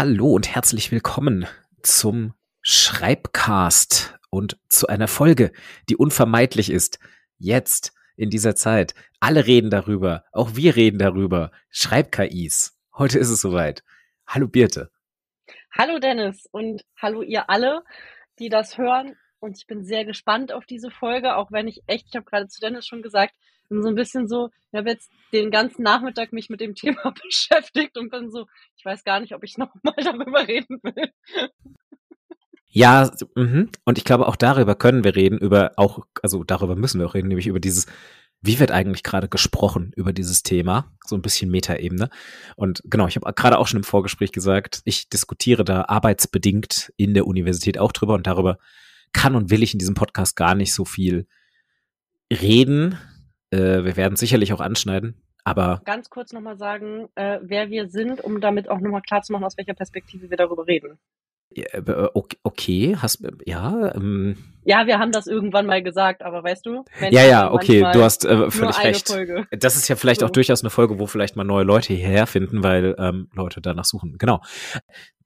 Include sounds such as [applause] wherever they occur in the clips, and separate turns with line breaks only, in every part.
Hallo und herzlich willkommen zum Schreibcast und zu einer Folge, die unvermeidlich ist. Jetzt, in dieser Zeit. Alle reden darüber. Auch wir reden darüber. Schreib-KIs. Heute ist es soweit. Hallo Birte.
Hallo Dennis und hallo ihr alle, die das hören. Und ich bin sehr gespannt auf diese Folge, auch wenn ich echt, ich habe gerade zu Dennis schon gesagt, bin so ein bisschen so, ich habe jetzt den ganzen Nachmittag mich mit dem [laughs] Thema beschäftigt und bin so, ich weiß gar nicht, ob ich [laughs] nochmal darüber reden will.
Ja, mh. und ich glaube, auch darüber können wir reden, über auch, also darüber müssen wir auch reden, nämlich über dieses, wie wird eigentlich gerade gesprochen über dieses Thema, so ein bisschen Metaebene. Und genau, ich habe gerade auch schon im Vorgespräch gesagt, ich diskutiere da arbeitsbedingt in der Universität auch drüber und darüber kann und will ich in diesem Podcast gar nicht so viel reden, äh, wir werden sicherlich auch anschneiden, aber.
Ganz kurz nochmal sagen, äh, wer wir sind, um damit auch nochmal klar zu machen, aus welcher Perspektive wir darüber reden.
Äh, okay, hast ja. Ähm,
ja, wir haben das irgendwann mal gesagt, aber weißt du?
Ja, ja, okay, du hast äh, völlig recht. Folge. Das ist ja vielleicht so. auch durchaus eine Folge, wo vielleicht mal neue Leute hierher finden, weil ähm, Leute danach suchen. Genau.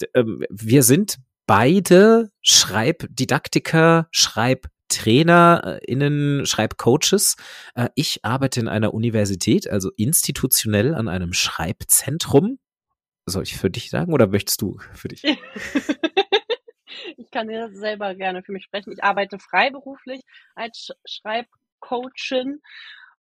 D ähm, wir sind beide Schreibdidaktiker, Schreib TrainerInnen, Schreibcoaches. Äh, ich arbeite in einer Universität, also institutionell an einem Schreibzentrum. Soll ich für dich sagen oder möchtest du für dich? [laughs]
ich kann dir selber gerne für mich sprechen. Ich arbeite freiberuflich als Schreibcoachin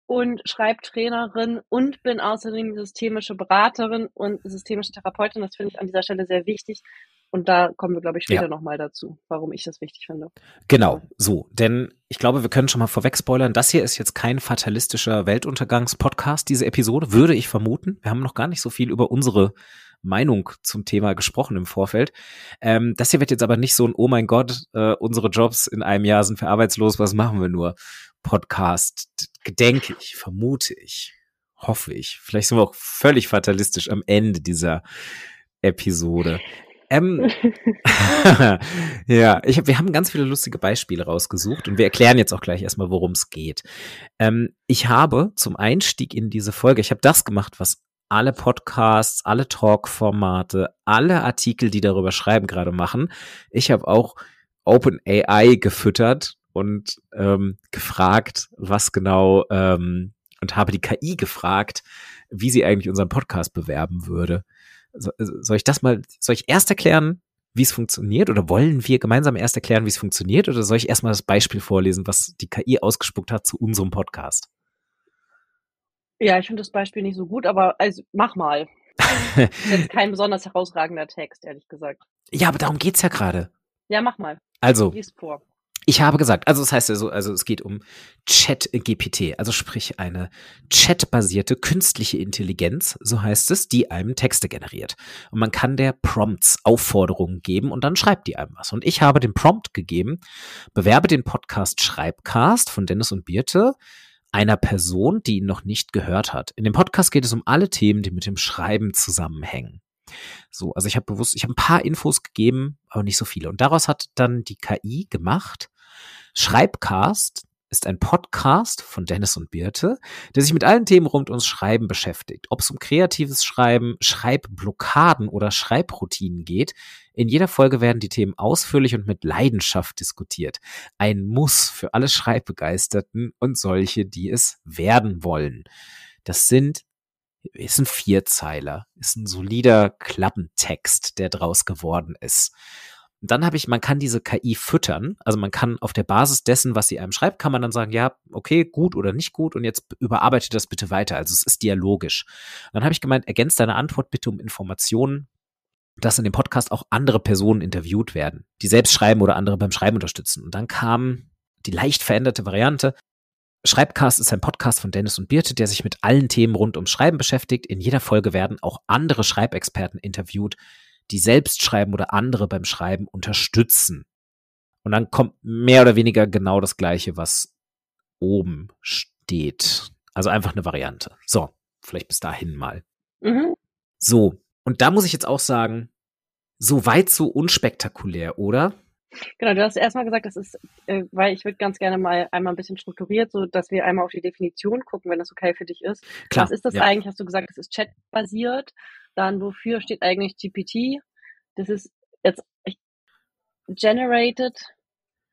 und Schreibtrainerin und bin außerdem systemische Beraterin und systemische Therapeutin. Das finde ich an dieser Stelle sehr wichtig, und da kommen wir, glaube ich, später ja. nochmal dazu, warum ich das wichtig finde.
Genau, so. Denn ich glaube, wir können schon mal vorweg spoilern. Das hier ist jetzt kein fatalistischer Weltuntergangs-Podcast, diese Episode, würde ich vermuten. Wir haben noch gar nicht so viel über unsere Meinung zum Thema gesprochen im Vorfeld. Ähm, das hier wird jetzt aber nicht so ein, oh mein Gott, äh, unsere Jobs in einem Jahr sind wir arbeitslos, was machen wir nur? Podcast, denke ich, vermute ich, hoffe ich. Vielleicht sind wir auch völlig fatalistisch am Ende dieser Episode. Ähm, [laughs] [laughs] ja, ich wir haben ganz viele lustige Beispiele rausgesucht und wir erklären jetzt auch gleich erstmal, worum es geht. Ähm, ich habe zum Einstieg in diese Folge, ich habe das gemacht, was alle Podcasts, alle Talk-Formate, alle Artikel, die darüber schreiben, gerade machen. Ich habe auch OpenAI gefüttert und ähm, gefragt, was genau, ähm, und habe die KI gefragt, wie sie eigentlich unseren Podcast bewerben würde. So, soll ich das mal, soll ich erst erklären, wie es funktioniert? Oder wollen wir gemeinsam erst erklären, wie es funktioniert? Oder soll ich erstmal das Beispiel vorlesen, was die KI ausgespuckt hat zu unserem Podcast?
Ja, ich finde das Beispiel nicht so gut, aber also mach mal. das [laughs] ist jetzt kein besonders herausragender Text, ehrlich gesagt.
Ja, aber darum geht's ja gerade.
Ja, mach mal.
Also, Lies vor. Ich habe gesagt, also das heißt ja so, also es geht um Chat-GPT, also sprich eine chatbasierte künstliche Intelligenz, so heißt es, die einem Texte generiert. Und man kann der Prompts Aufforderungen geben und dann schreibt die einem was. Und ich habe den Prompt gegeben, bewerbe den Podcast Schreibcast von Dennis und Birte einer Person, die ihn noch nicht gehört hat. In dem Podcast geht es um alle Themen, die mit dem Schreiben zusammenhängen. So, also ich habe bewusst, ich habe ein paar Infos gegeben, aber nicht so viele. Und daraus hat dann die KI gemacht, Schreibcast ist ein Podcast von Dennis und Birte, der sich mit allen Themen rund ums Schreiben beschäftigt. Ob es um kreatives Schreiben, Schreibblockaden oder Schreibroutinen geht. In jeder Folge werden die Themen ausführlich und mit Leidenschaft diskutiert. Ein Muss für alle Schreibbegeisterten und solche, die es werden wollen. Das sind ist ein Vierzeiler, ist ein solider Klappentext, der draus geworden ist. Und dann habe ich, man kann diese KI füttern. Also man kann auf der Basis dessen, was sie einem schreibt, kann man dann sagen, ja, okay, gut oder nicht gut und jetzt überarbeite das bitte weiter. Also es ist dialogisch. Und dann habe ich gemeint, ergänzt deine Antwort bitte um Informationen, dass in dem Podcast auch andere Personen interviewt werden, die selbst schreiben oder andere beim Schreiben unterstützen. Und dann kam die leicht veränderte Variante. Schreibcast ist ein Podcast von Dennis und Birte, der sich mit allen Themen rund ums Schreiben beschäftigt. In jeder Folge werden auch andere Schreibexperten interviewt, die selbst schreiben oder andere beim Schreiben unterstützen. Und dann kommt mehr oder weniger genau das Gleiche, was oben steht. Also einfach eine Variante. So, vielleicht bis dahin mal. Mhm. So, und da muss ich jetzt auch sagen, so weit so unspektakulär, oder?
Genau, du hast erstmal gesagt, das ist, äh, weil ich würde ganz gerne mal einmal ein bisschen strukturiert, so dass wir einmal auf die Definition gucken, wenn das okay für dich ist. Klar, Was ist das ja. eigentlich? Hast du gesagt, es ist chatbasiert. Dann wofür steht eigentlich GPT? Das ist jetzt generated,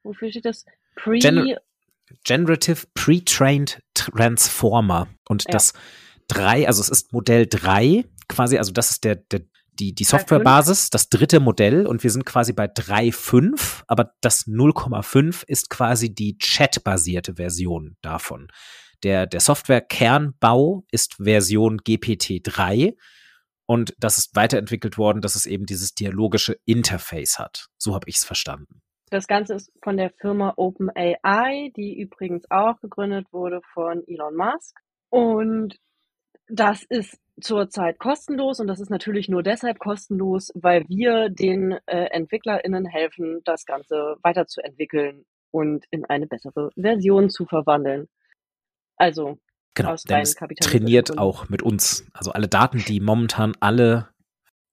wofür steht das? Pre.
Gener Generative Pre-Trained Transformer. Und ja. das drei, also es ist Modell drei quasi, also das ist der, der die, die Softwarebasis, das dritte Modell und wir sind quasi bei 3.5, aber das 0,5 ist quasi die chatbasierte Version davon. Der, der Software-Kernbau ist Version GPT-3 und das ist weiterentwickelt worden, dass es eben dieses dialogische Interface hat. So habe ich es verstanden.
Das Ganze ist von der Firma OpenAI, die übrigens auch gegründet wurde von Elon Musk. Und das ist zurzeit kostenlos und das ist natürlich nur deshalb kostenlos, weil wir den äh, EntwicklerInnen helfen, das Ganze weiterzuentwickeln und in eine bessere Version zu verwandeln. Also
genau, denn es trainiert auch mit uns. Also alle Daten, die momentan alle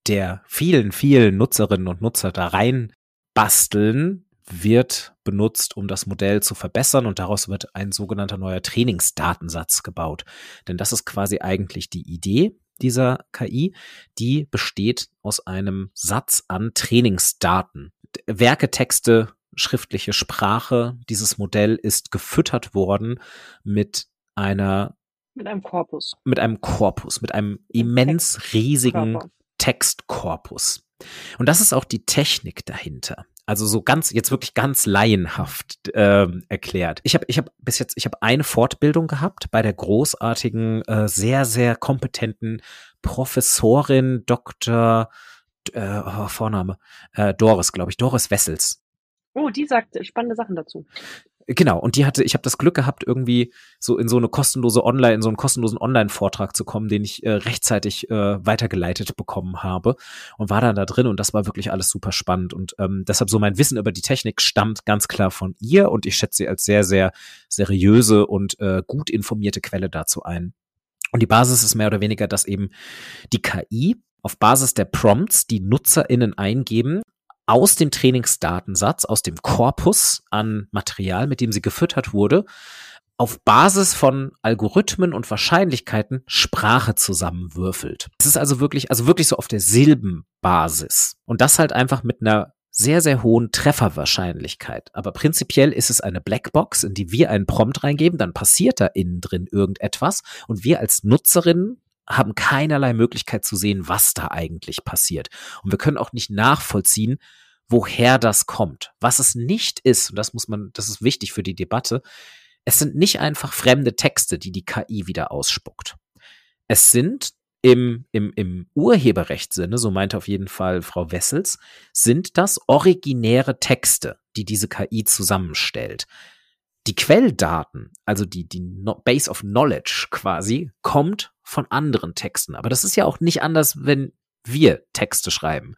der vielen, vielen Nutzerinnen und Nutzer da rein basteln, wird benutzt, um das Modell zu verbessern und daraus wird ein sogenannter neuer Trainingsdatensatz gebaut. Denn das ist quasi eigentlich die Idee dieser KI, die besteht aus einem Satz an Trainingsdaten. Werke, Texte, schriftliche Sprache. Dieses Modell ist gefüttert worden mit einer
mit einem Korpus.
Mit einem Korpus, mit einem immens riesigen Textkorpus. Und das ist auch die Technik dahinter. Also so ganz, jetzt wirklich ganz laienhaft ähm, erklärt. Ich habe ich hab bis jetzt, ich habe eine Fortbildung gehabt bei der großartigen, äh, sehr, sehr kompetenten Professorin Dr. Äh, oh, Vorname, äh, Doris, glaube ich, Doris Wessels.
Oh, die sagt spannende Sachen dazu.
Genau, und die hatte, ich habe das Glück gehabt, irgendwie so in so eine kostenlose Online, in so einen kostenlosen Online-Vortrag zu kommen, den ich äh, rechtzeitig äh, weitergeleitet bekommen habe und war dann da drin und das war wirklich alles super spannend. Und ähm, deshalb so mein Wissen über die Technik stammt ganz klar von ihr und ich schätze sie als sehr, sehr seriöse und äh, gut informierte Quelle dazu ein. Und die Basis ist mehr oder weniger, dass eben die KI auf Basis der Prompts, die NutzerInnen eingeben, aus dem Trainingsdatensatz, aus dem Korpus an Material, mit dem sie gefüttert wurde, auf Basis von Algorithmen und Wahrscheinlichkeiten Sprache zusammenwürfelt. Es ist also wirklich, also wirklich so auf der Silbenbasis. Und das halt einfach mit einer sehr, sehr hohen Trefferwahrscheinlichkeit. Aber prinzipiell ist es eine Blackbox, in die wir einen Prompt reingeben, dann passiert da innen drin irgendetwas und wir als Nutzerinnen haben keinerlei Möglichkeit zu sehen, was da eigentlich passiert. Und wir können auch nicht nachvollziehen, woher das kommt. Was es nicht ist, und das muss man, das ist wichtig für die Debatte, es sind nicht einfach fremde Texte, die die KI wieder ausspuckt. Es sind im, im, im Urheberrechtssinne, so meinte auf jeden Fall Frau Wessels, sind das originäre Texte, die diese KI zusammenstellt. Die Quelldaten, also die, die Base of Knowledge quasi, kommt von anderen Texten. Aber das ist ja auch nicht anders, wenn wir Texte schreiben.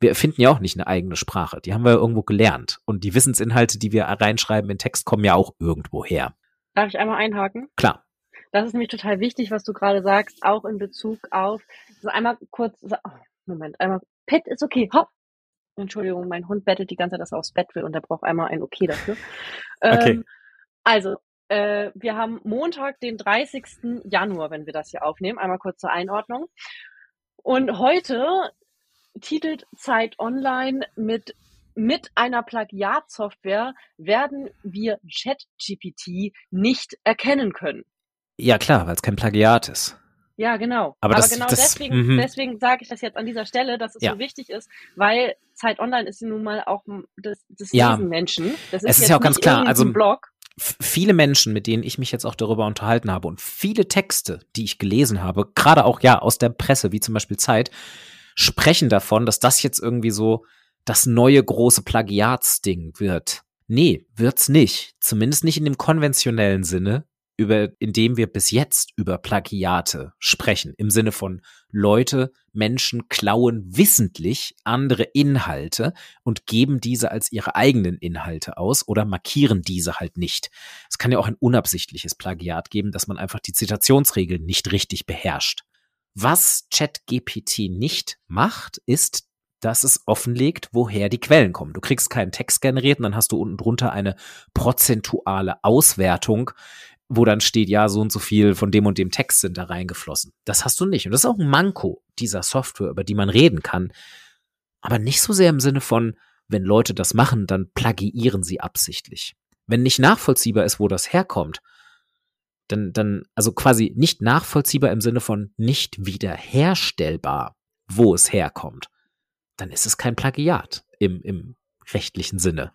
Wir erfinden ja auch nicht eine eigene Sprache. Die haben wir irgendwo gelernt. Und die Wissensinhalte, die wir reinschreiben in Text, kommen ja auch irgendwo her.
Darf ich einmal einhaken?
Klar.
Das ist nämlich total wichtig, was du gerade sagst, auch in Bezug auf, so einmal kurz, oh, Moment, einmal, Pet ist okay, hopp. Entschuldigung, mein Hund bettet die ganze Zeit, dass er aufs Bett will und er braucht einmal ein Okay dafür. Okay. Ähm, also, äh, wir haben Montag, den 30. Januar, wenn wir das hier aufnehmen. Einmal kurz zur Einordnung. Und heute titelt Zeit Online mit mit einer Plagiatsoftware werden wir ChatGPT nicht erkennen können.
Ja klar, weil es kein Plagiat ist.
Ja, genau.
Aber, das,
genau
das,
deswegen, mhm. deswegen sage ich das jetzt an dieser Stelle, dass es ja. so wichtig ist, weil Zeit Online ist nun mal auch das, das
ja.
Menschen.
Das ist es ist ja auch ganz klar. Also Blog viele Menschen, mit denen ich mich jetzt auch darüber unterhalten habe und viele Texte, die ich gelesen habe, gerade auch ja aus der Presse, wie zum Beispiel Zeit, sprechen davon, dass das jetzt irgendwie so das neue große Plagiatsding wird. Nee, wird's nicht. Zumindest nicht in dem konventionellen Sinne, über, in dem wir bis jetzt über Plagiate sprechen, im Sinne von Leute, Menschen klauen wissentlich andere Inhalte und geben diese als ihre eigenen Inhalte aus oder markieren diese halt nicht. Es kann ja auch ein unabsichtliches Plagiat geben, dass man einfach die Zitationsregeln nicht richtig beherrscht. Was ChatGPT nicht macht, ist, dass es offenlegt, woher die Quellen kommen. Du kriegst keinen Text generiert und dann hast du unten drunter eine prozentuale Auswertung, wo dann steht, ja, so und so viel von dem und dem Text sind da reingeflossen. Das hast du nicht. Und das ist auch ein Manko dieser Software, über die man reden kann. aber nicht so sehr im Sinne von, wenn Leute das machen, dann plagiieren sie absichtlich. Wenn nicht nachvollziehbar ist, wo das herkommt, dann, dann, also quasi nicht nachvollziehbar im Sinne von nicht wiederherstellbar, wo es herkommt, dann ist es kein Plagiat im, im rechtlichen Sinne.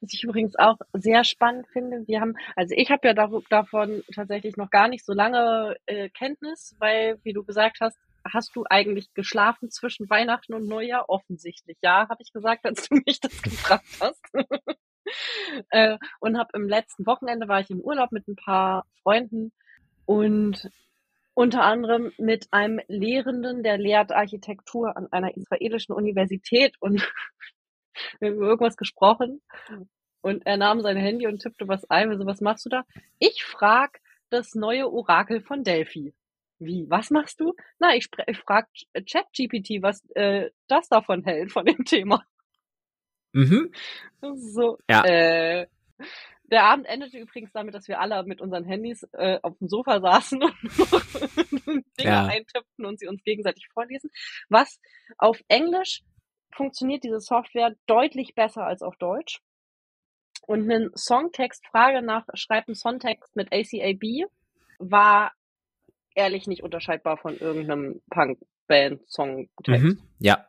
Was ich übrigens auch sehr spannend finde, wir haben, also ich habe ja davon tatsächlich noch gar nicht so lange äh, Kenntnis, weil, wie du gesagt hast, hast du eigentlich geschlafen zwischen Weihnachten und Neujahr? Offensichtlich, ja, habe ich gesagt, als du mich das gefragt hast. [laughs] äh, und habe im letzten Wochenende war ich im Urlaub mit ein paar Freunden und unter anderem mit einem Lehrenden, der lehrt Architektur an einer israelischen Universität und [laughs] [laughs] wir haben über irgendwas gesprochen und er nahm sein Handy und tippte was ein. Also, was machst du da? Ich frag das neue Orakel von Delphi. Wie, was machst du? Na, ich, ich frag ChatGPT, was äh, das davon hält, von dem Thema.
Mhm.
So, ja. äh, der Abend endete übrigens damit, dass wir alle mit unseren Handys äh, auf dem Sofa saßen [laughs] und [laughs] Dinge ja. eintippten und sie uns gegenseitig vorlesen. Was auf Englisch funktioniert diese Software deutlich besser als auf Deutsch. Und einen Songtext, Frage nach, schreibt einen Songtext mit ACAB, war ehrlich nicht unterscheidbar von irgendeinem Punk-Band-Songtext. Mhm,
ja,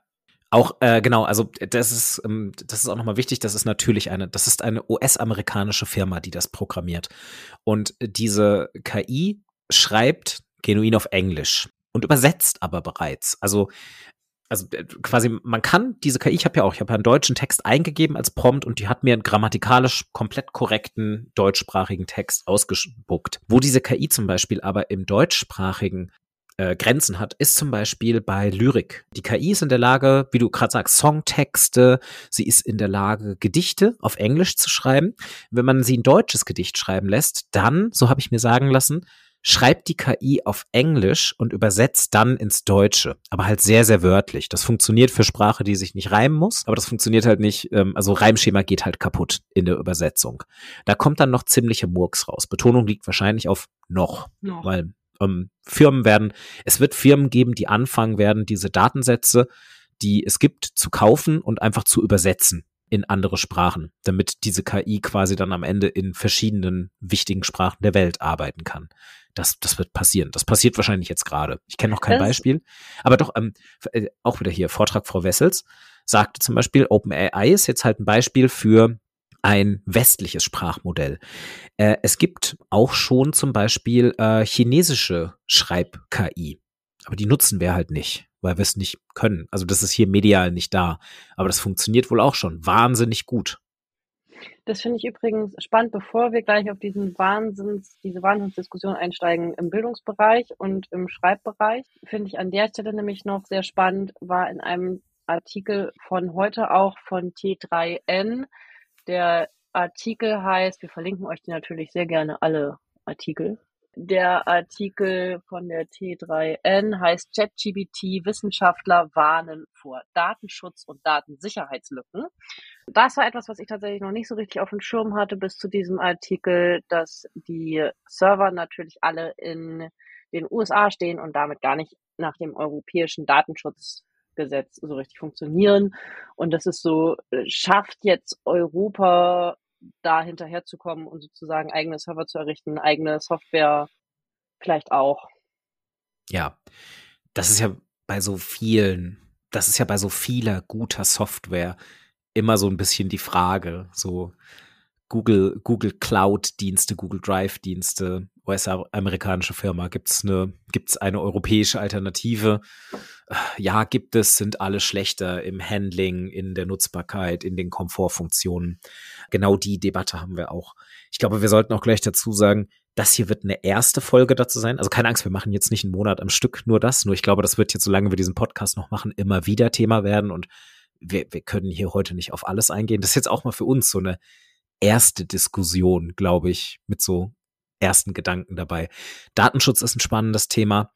auch äh, genau, also das ist ähm, das ist auch nochmal wichtig. Das ist natürlich eine, das ist eine US-amerikanische Firma, die das programmiert. Und diese KI schreibt genuin auf Englisch und übersetzt aber bereits. Also also äh, quasi, man kann diese KI, ich habe ja auch, ich habe ja einen deutschen Text eingegeben als Prompt und die hat mir einen grammatikalisch komplett korrekten deutschsprachigen Text ausgespuckt. Wo diese KI zum Beispiel aber im deutschsprachigen äh, Grenzen hat, ist zum Beispiel bei Lyrik. Die KI ist in der Lage, wie du gerade sagst, Songtexte, sie ist in der Lage, Gedichte auf Englisch zu schreiben. Wenn man sie ein deutsches Gedicht schreiben lässt, dann, so habe ich mir sagen lassen, schreibt die KI auf Englisch und übersetzt dann ins Deutsche, aber halt sehr, sehr wörtlich. Das funktioniert für Sprache, die sich nicht reimen muss, aber das funktioniert halt nicht, ähm, also Reimschema geht halt kaputt in der Übersetzung. Da kommt dann noch ziemliche Murks raus. Betonung liegt wahrscheinlich auf noch, noch. weil ähm, Firmen werden, es wird Firmen geben, die anfangen werden, diese Datensätze, die es gibt, zu kaufen und einfach zu übersetzen in andere Sprachen, damit diese KI quasi dann am Ende in verschiedenen wichtigen Sprachen der Welt arbeiten kann das, das wird passieren. Das passiert wahrscheinlich jetzt gerade. Ich kenne noch kein das Beispiel. Aber doch, ähm, äh, auch wieder hier, Vortrag Frau Wessels sagte zum Beispiel, OpenAI ist jetzt halt ein Beispiel für ein westliches Sprachmodell. Äh, es gibt auch schon zum Beispiel äh, chinesische Schreib-KI. Aber die nutzen wir halt nicht, weil wir es nicht können. Also das ist hier medial nicht da. Aber das funktioniert wohl auch schon wahnsinnig gut.
Das finde ich übrigens spannend, bevor wir gleich auf diesen Wahnsinns, diese Wahnsinnsdiskussion einsteigen im Bildungsbereich und im Schreibbereich, finde ich an der Stelle nämlich noch sehr spannend, war in einem Artikel von heute auch von T3N. Der Artikel heißt, wir verlinken euch die natürlich sehr gerne alle Artikel. Der Artikel von der T3N heißt ChatGBT Wissenschaftler warnen vor Datenschutz und Datensicherheitslücken. Das war etwas, was ich tatsächlich noch nicht so richtig auf dem Schirm hatte bis zu diesem Artikel, dass die Server natürlich alle in den USA stehen und damit gar nicht nach dem europäischen Datenschutzgesetz so richtig funktionieren. Und das ist so, äh, schafft jetzt Europa da hinterherzukommen und sozusagen eigene Server zu errichten, eigene Software vielleicht auch.
Ja, das ist ja bei so vielen, das ist ja bei so vieler guter Software immer so ein bisschen die Frage, so Google, Google Cloud-Dienste, Google Drive-Dienste, US-amerikanische Firma, gibt es eine, gibt's eine europäische Alternative? Ja, gibt es, sind alle schlechter im Handling, in der Nutzbarkeit, in den Komfortfunktionen. Genau die Debatte haben wir auch. Ich glaube, wir sollten auch gleich dazu sagen, das hier wird eine erste Folge dazu sein. Also keine Angst, wir machen jetzt nicht einen Monat am Stück nur das. Nur ich glaube, das wird jetzt, solange wir diesen Podcast noch machen, immer wieder Thema werden und wir, wir können hier heute nicht auf alles eingehen. Das ist jetzt auch mal für uns so eine erste Diskussion, glaube ich, mit so ersten Gedanken dabei. Datenschutz ist ein spannendes Thema.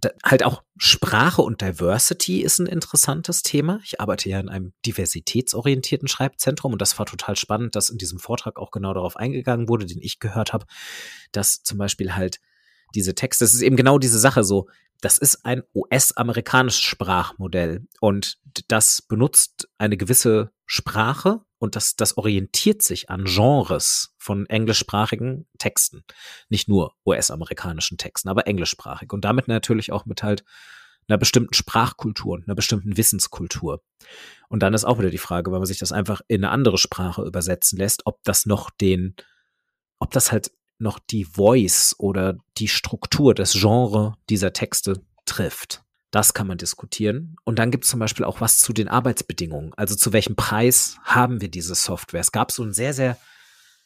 Da, halt auch Sprache und Diversity ist ein interessantes Thema. Ich arbeite ja in einem diversitätsorientierten Schreibzentrum und das war total spannend, dass in diesem Vortrag auch genau darauf eingegangen wurde, den ich gehört habe, dass zum Beispiel halt diese Texte, das ist eben genau diese Sache so, das ist ein US-amerikanisches Sprachmodell und das benutzt eine gewisse Sprache und das, das orientiert sich an Genres von englischsprachigen Texten. Nicht nur US-amerikanischen Texten, aber englischsprachig und damit natürlich auch mit halt einer bestimmten Sprachkultur und einer bestimmten Wissenskultur. Und dann ist auch wieder die Frage, wenn man sich das einfach in eine andere Sprache übersetzen lässt, ob das noch den, ob das halt noch die Voice oder die Struktur, das Genre dieser Texte trifft. Das kann man diskutieren. Und dann gibt es zum Beispiel auch was zu den Arbeitsbedingungen. Also zu welchem Preis haben wir diese Software? Es gab so einen sehr, sehr,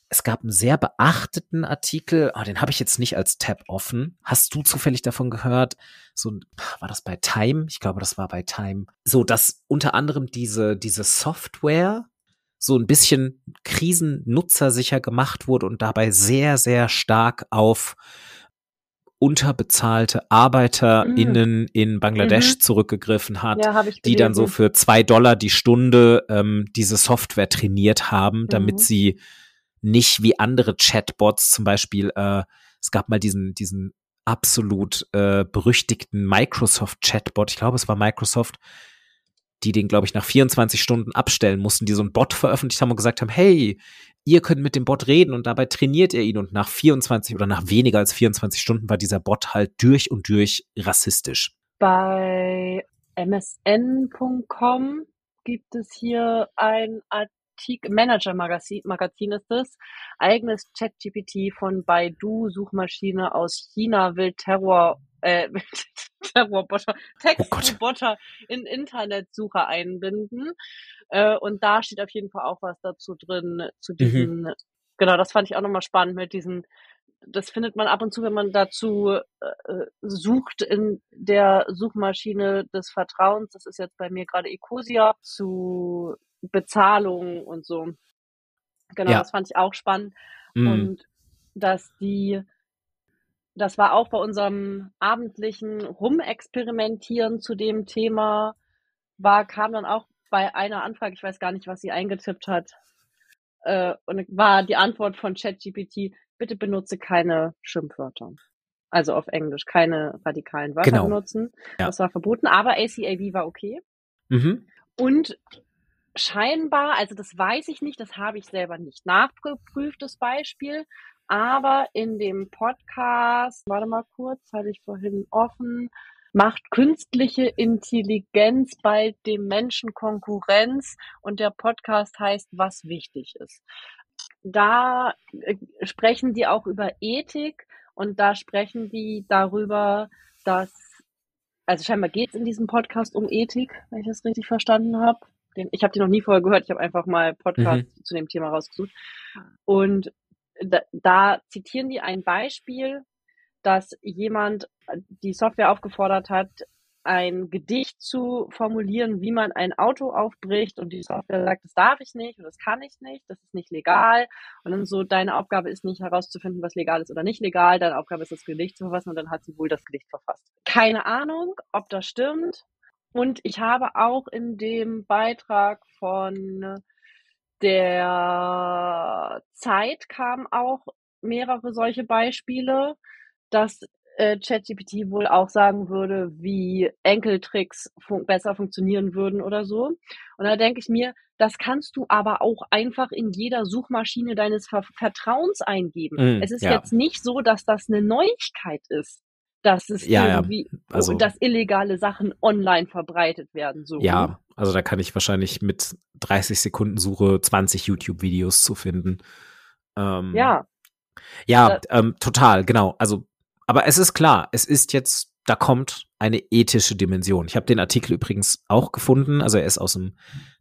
es gab einen sehr beachteten Artikel, oh, den habe ich jetzt nicht als Tab offen. Hast du zufällig davon gehört? So war das bei Time? Ich glaube, das war bei Time. So, dass unter anderem diese, diese Software so ein bisschen krisennutzersicher gemacht wurde und dabei sehr, sehr stark auf unterbezahlte ArbeiterInnen mhm. in Bangladesch mhm. zurückgegriffen hat,
ja,
die dann so für zwei Dollar die Stunde ähm, diese Software trainiert haben, damit mhm. sie nicht wie andere Chatbots zum Beispiel, äh, es gab mal diesen, diesen absolut äh, berüchtigten Microsoft-Chatbot, ich glaube, es war Microsoft, die den, glaube ich, nach 24 Stunden abstellen mussten, die so einen Bot veröffentlicht haben und gesagt haben, hey, ihr könnt mit dem Bot reden und dabei trainiert ihr ihn und nach 24 oder nach weniger als 24 Stunden war dieser Bot halt durch und durch rassistisch.
Bei msn.com gibt es hier ein Artikel, Manager-Magazin Magazin ist es, eigenes ChatGPT von Baidu, Suchmaschine aus China, will Terror äh, [laughs] Terrorbotter, Textroboter oh in Internetsuche einbinden. Äh, und da steht auf jeden Fall auch was dazu drin, zu mhm. diesen, mhm. genau, das fand ich auch nochmal spannend mit diesen, das findet man ab und zu, wenn man dazu äh, sucht in der Suchmaschine des Vertrauens. Das ist jetzt bei mir gerade Ecosia zu Bezahlung und so. Genau, ja. das fand ich auch spannend. Mhm. Und dass die das war auch bei unserem abendlichen Rumexperimentieren zu dem Thema, war, kam dann auch bei einer Anfrage, ich weiß gar nicht, was sie eingetippt hat, äh, und war die Antwort von ChatGPT, bitte benutze keine Schimpfwörter. Also auf Englisch, keine radikalen Wörter genau. benutzen. Ja. Das war verboten, aber ACAB war okay. Mhm. Und scheinbar, also das weiß ich nicht, das habe ich selber nicht nachgeprüft, das Beispiel, aber in dem Podcast, warte mal kurz, hatte ich vorhin offen, macht künstliche Intelligenz bei dem Menschen Konkurrenz und der Podcast heißt, was wichtig ist. Da äh, sprechen die auch über Ethik und da sprechen die darüber, dass, also scheinbar geht es in diesem Podcast um Ethik, wenn ich das richtig verstanden habe. Ich habe die noch nie vorher gehört, ich habe einfach mal Podcast mhm. zu dem Thema rausgesucht. Und da, da zitieren die ein Beispiel, dass jemand die Software aufgefordert hat, ein Gedicht zu formulieren, wie man ein Auto aufbricht und die Software sagt, das darf ich nicht und das kann ich nicht, das ist nicht legal und dann so, deine Aufgabe ist nicht herauszufinden, was legal ist oder nicht legal, deine Aufgabe ist das Gedicht zu verfassen und dann hat sie wohl das Gedicht verfasst. Keine Ahnung, ob das stimmt und ich habe auch in dem Beitrag von der Zeit kamen auch mehrere solche Beispiele, dass äh, ChatGPT wohl auch sagen würde, wie Enkeltricks fun besser funktionieren würden oder so. Und da denke ich mir, das kannst du aber auch einfach in jeder Suchmaschine deines Ver Vertrauens eingeben. Mm, es ist ja. jetzt nicht so, dass das eine Neuigkeit ist, dass es ja, irgendwie. Also, dass illegale Sachen online verbreitet werden. So.
Ja, also da kann ich wahrscheinlich mit 30 Sekunden Suche 20 YouTube-Videos zu finden.
Ähm, ja.
Ja, ähm, total, genau. Also, aber es ist klar, es ist jetzt, da kommt eine ethische Dimension. Ich habe den Artikel übrigens auch gefunden, also er ist aus dem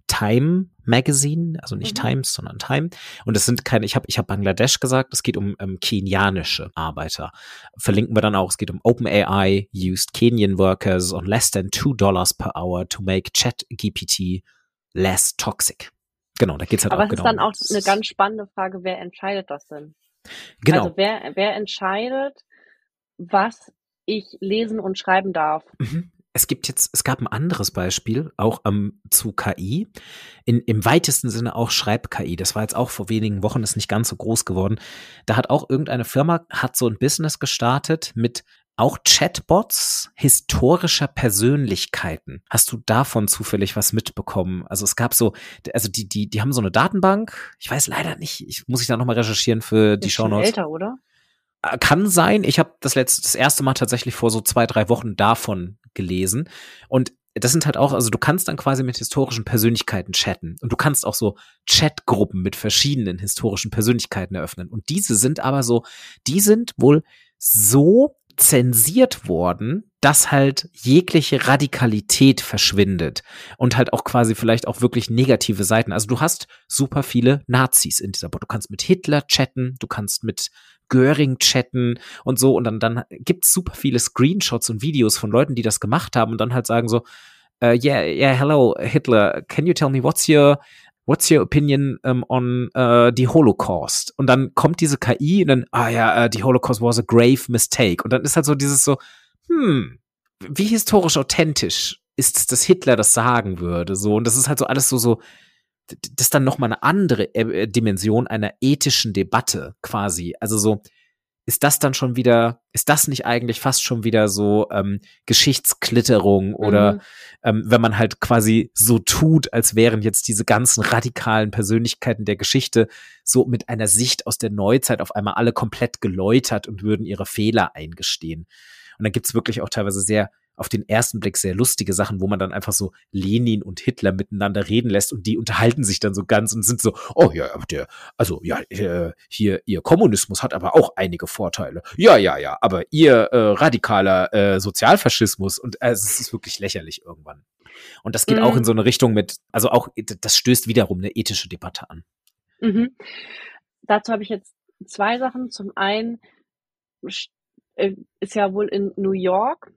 Time Magazine, also nicht mhm. Times, sondern Time. Und es sind keine, ich habe ich hab Bangladesch gesagt, es geht um ähm, kenianische Arbeiter. Verlinken wir dann auch, es geht um OpenAI used Kenyan workers on less than two dollars per hour to make ChatGPT less toxic. Genau, da geht's halt
Aber
auch
genau. Aber es ist dann auch eine ganz spannende Frage, wer entscheidet das denn?
Genau.
Also wer, wer entscheidet, was ich lesen und schreiben darf?
Mhm es gibt jetzt, es gab ein anderes Beispiel, auch ähm, zu KI, in, im weitesten Sinne auch Schreib-KI. Das war jetzt auch vor wenigen Wochen, ist nicht ganz so groß geworden. Da hat auch irgendeine Firma, hat so ein Business gestartet mit auch Chatbots historischer Persönlichkeiten. Hast du davon zufällig was mitbekommen? Also es gab so, also die, die, die haben so eine Datenbank. Ich weiß leider nicht. Ich muss ich da nochmal recherchieren für die Show Notes.
älter, oder?
Äh, kann sein. Ich habe das letzte, das erste Mal tatsächlich vor so zwei, drei Wochen davon gelesen. Und das sind halt auch, also du kannst dann quasi mit historischen Persönlichkeiten chatten und du kannst auch so Chatgruppen mit verschiedenen historischen Persönlichkeiten eröffnen. Und diese sind aber so, die sind wohl so zensiert worden, dass halt jegliche Radikalität verschwindet und halt auch quasi vielleicht auch wirklich negative Seiten. Also du hast super viele Nazis in dieser Bot. Du kannst mit Hitler chatten, du kannst mit Göring chatten und so und dann, dann gibt's super viele Screenshots und Videos von Leuten, die das gemacht haben und dann halt sagen so, uh, yeah, yeah, hello Hitler, can you tell me what's your What's your opinion um, on uh, the Holocaust? Und dann kommt diese KI und dann, ah ja, uh, the Holocaust was a grave mistake. Und dann ist halt so dieses so, hm, wie historisch authentisch ist es, dass Hitler das sagen würde? So, und das ist halt so alles so, so, das ist dann nochmal eine andere äh, Dimension einer ethischen Debatte quasi. Also so, ist das dann schon wieder, ist das nicht eigentlich fast schon wieder so ähm, Geschichtsklitterung oder mhm. ähm, wenn man halt quasi so tut, als wären jetzt diese ganzen radikalen Persönlichkeiten der Geschichte so mit einer Sicht aus der Neuzeit auf einmal alle komplett geläutert und würden ihre Fehler eingestehen. Und dann gibt's wirklich auch teilweise sehr auf den ersten Blick sehr lustige Sachen, wo man dann einfach so Lenin und Hitler miteinander reden lässt und die unterhalten sich dann so ganz und sind so, oh ja, aber der, also ja, äh, hier, ihr Kommunismus hat aber auch einige Vorteile. Ja, ja, ja, aber ihr äh, radikaler äh, Sozialfaschismus und äh, es ist wirklich lächerlich irgendwann. Und das geht mhm. auch in so eine Richtung mit, also auch, das stößt wiederum eine ethische Debatte an.
Mhm. Dazu habe ich jetzt zwei Sachen. Zum einen ist ja wohl in New York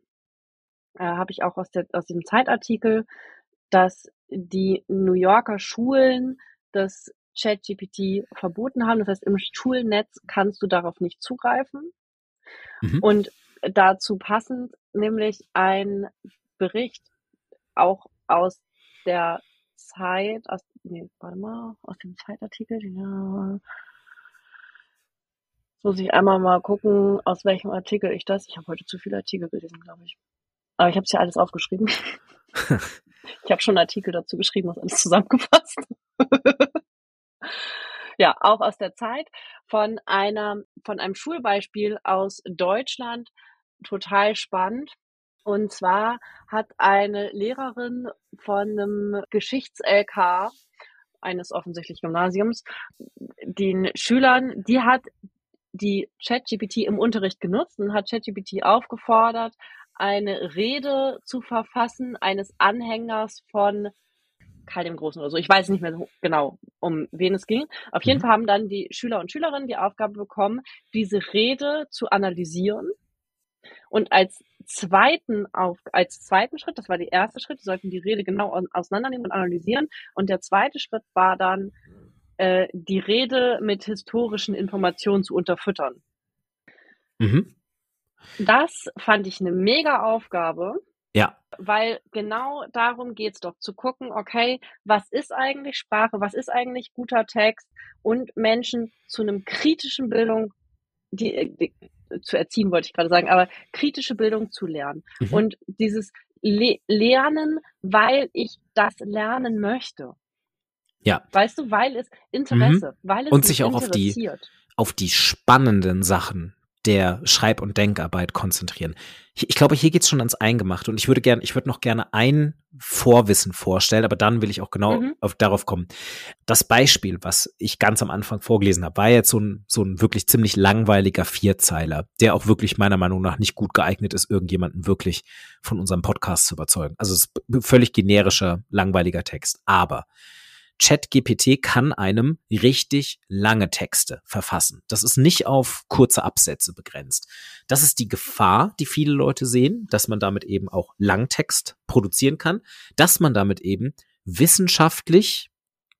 äh, habe ich auch aus, der, aus dem Zeitartikel, dass die New Yorker Schulen das ChatGPT verboten haben. Das heißt, im Schulnetz kannst du darauf nicht zugreifen. Mhm. Und dazu passend nämlich ein Bericht auch aus der Zeit, aus, nee, warte mal, aus dem Zeitartikel, ja. Jetzt muss ich einmal mal gucken, aus welchem Artikel ich das. Ich habe heute zu viele Artikel gelesen, glaube ich. Aber ich habe es ja alles aufgeschrieben. [laughs] ich habe schon einen Artikel dazu geschrieben, was alles zusammengefasst. [laughs] ja, auch aus der Zeit von einer, von einem Schulbeispiel aus Deutschland. Total spannend. Und zwar hat eine Lehrerin von einem Geschichts-LK eines offensichtlich Gymnasiums den Schülern, die hat die ChatGPT im Unterricht genutzt und hat ChatGPT aufgefordert, eine Rede zu verfassen eines Anhängers von Karl dem Großen oder so. Ich weiß nicht mehr genau, um wen es ging. Auf jeden mhm. Fall haben dann die Schüler und Schülerinnen die Aufgabe bekommen, diese Rede zu analysieren. Und als zweiten auf, als zweiten Schritt, das war der erste Schritt, die sollten die Rede genau auseinandernehmen und analysieren. Und der zweite Schritt war dann, äh, die Rede mit historischen Informationen zu unterfüttern. Mhm. Das fand ich eine mega Aufgabe.
Ja.
Weil genau darum geht's doch, zu gucken, okay, was ist eigentlich Sprache, was ist eigentlich guter Text und Menschen zu einem kritischen Bildung, die, die zu erziehen, wollte ich gerade sagen, aber kritische Bildung zu lernen. Mhm. Und dieses Le Lernen, weil ich das lernen möchte.
Ja.
Weißt du, weil es Interesse, mhm. weil es
und sich auch auf die auf die spannenden Sachen der Schreib- und Denkarbeit konzentrieren. Ich, ich glaube, hier geht's schon ans Eingemachte und ich würde gerne, ich würde noch gerne ein Vorwissen vorstellen, aber dann will ich auch genau mhm. auf, darauf kommen. Das Beispiel, was ich ganz am Anfang vorgelesen habe, war jetzt so ein, so ein wirklich ziemlich langweiliger Vierzeiler, der auch wirklich meiner Meinung nach nicht gut geeignet ist, irgendjemanden wirklich von unserem Podcast zu überzeugen. Also es ist völlig generischer, langweiliger Text. Aber ChatGPT kann einem richtig lange Texte verfassen. Das ist nicht auf kurze Absätze begrenzt. Das ist die Gefahr, die viele Leute sehen, dass man damit eben auch Langtext produzieren kann, dass man damit eben wissenschaftlich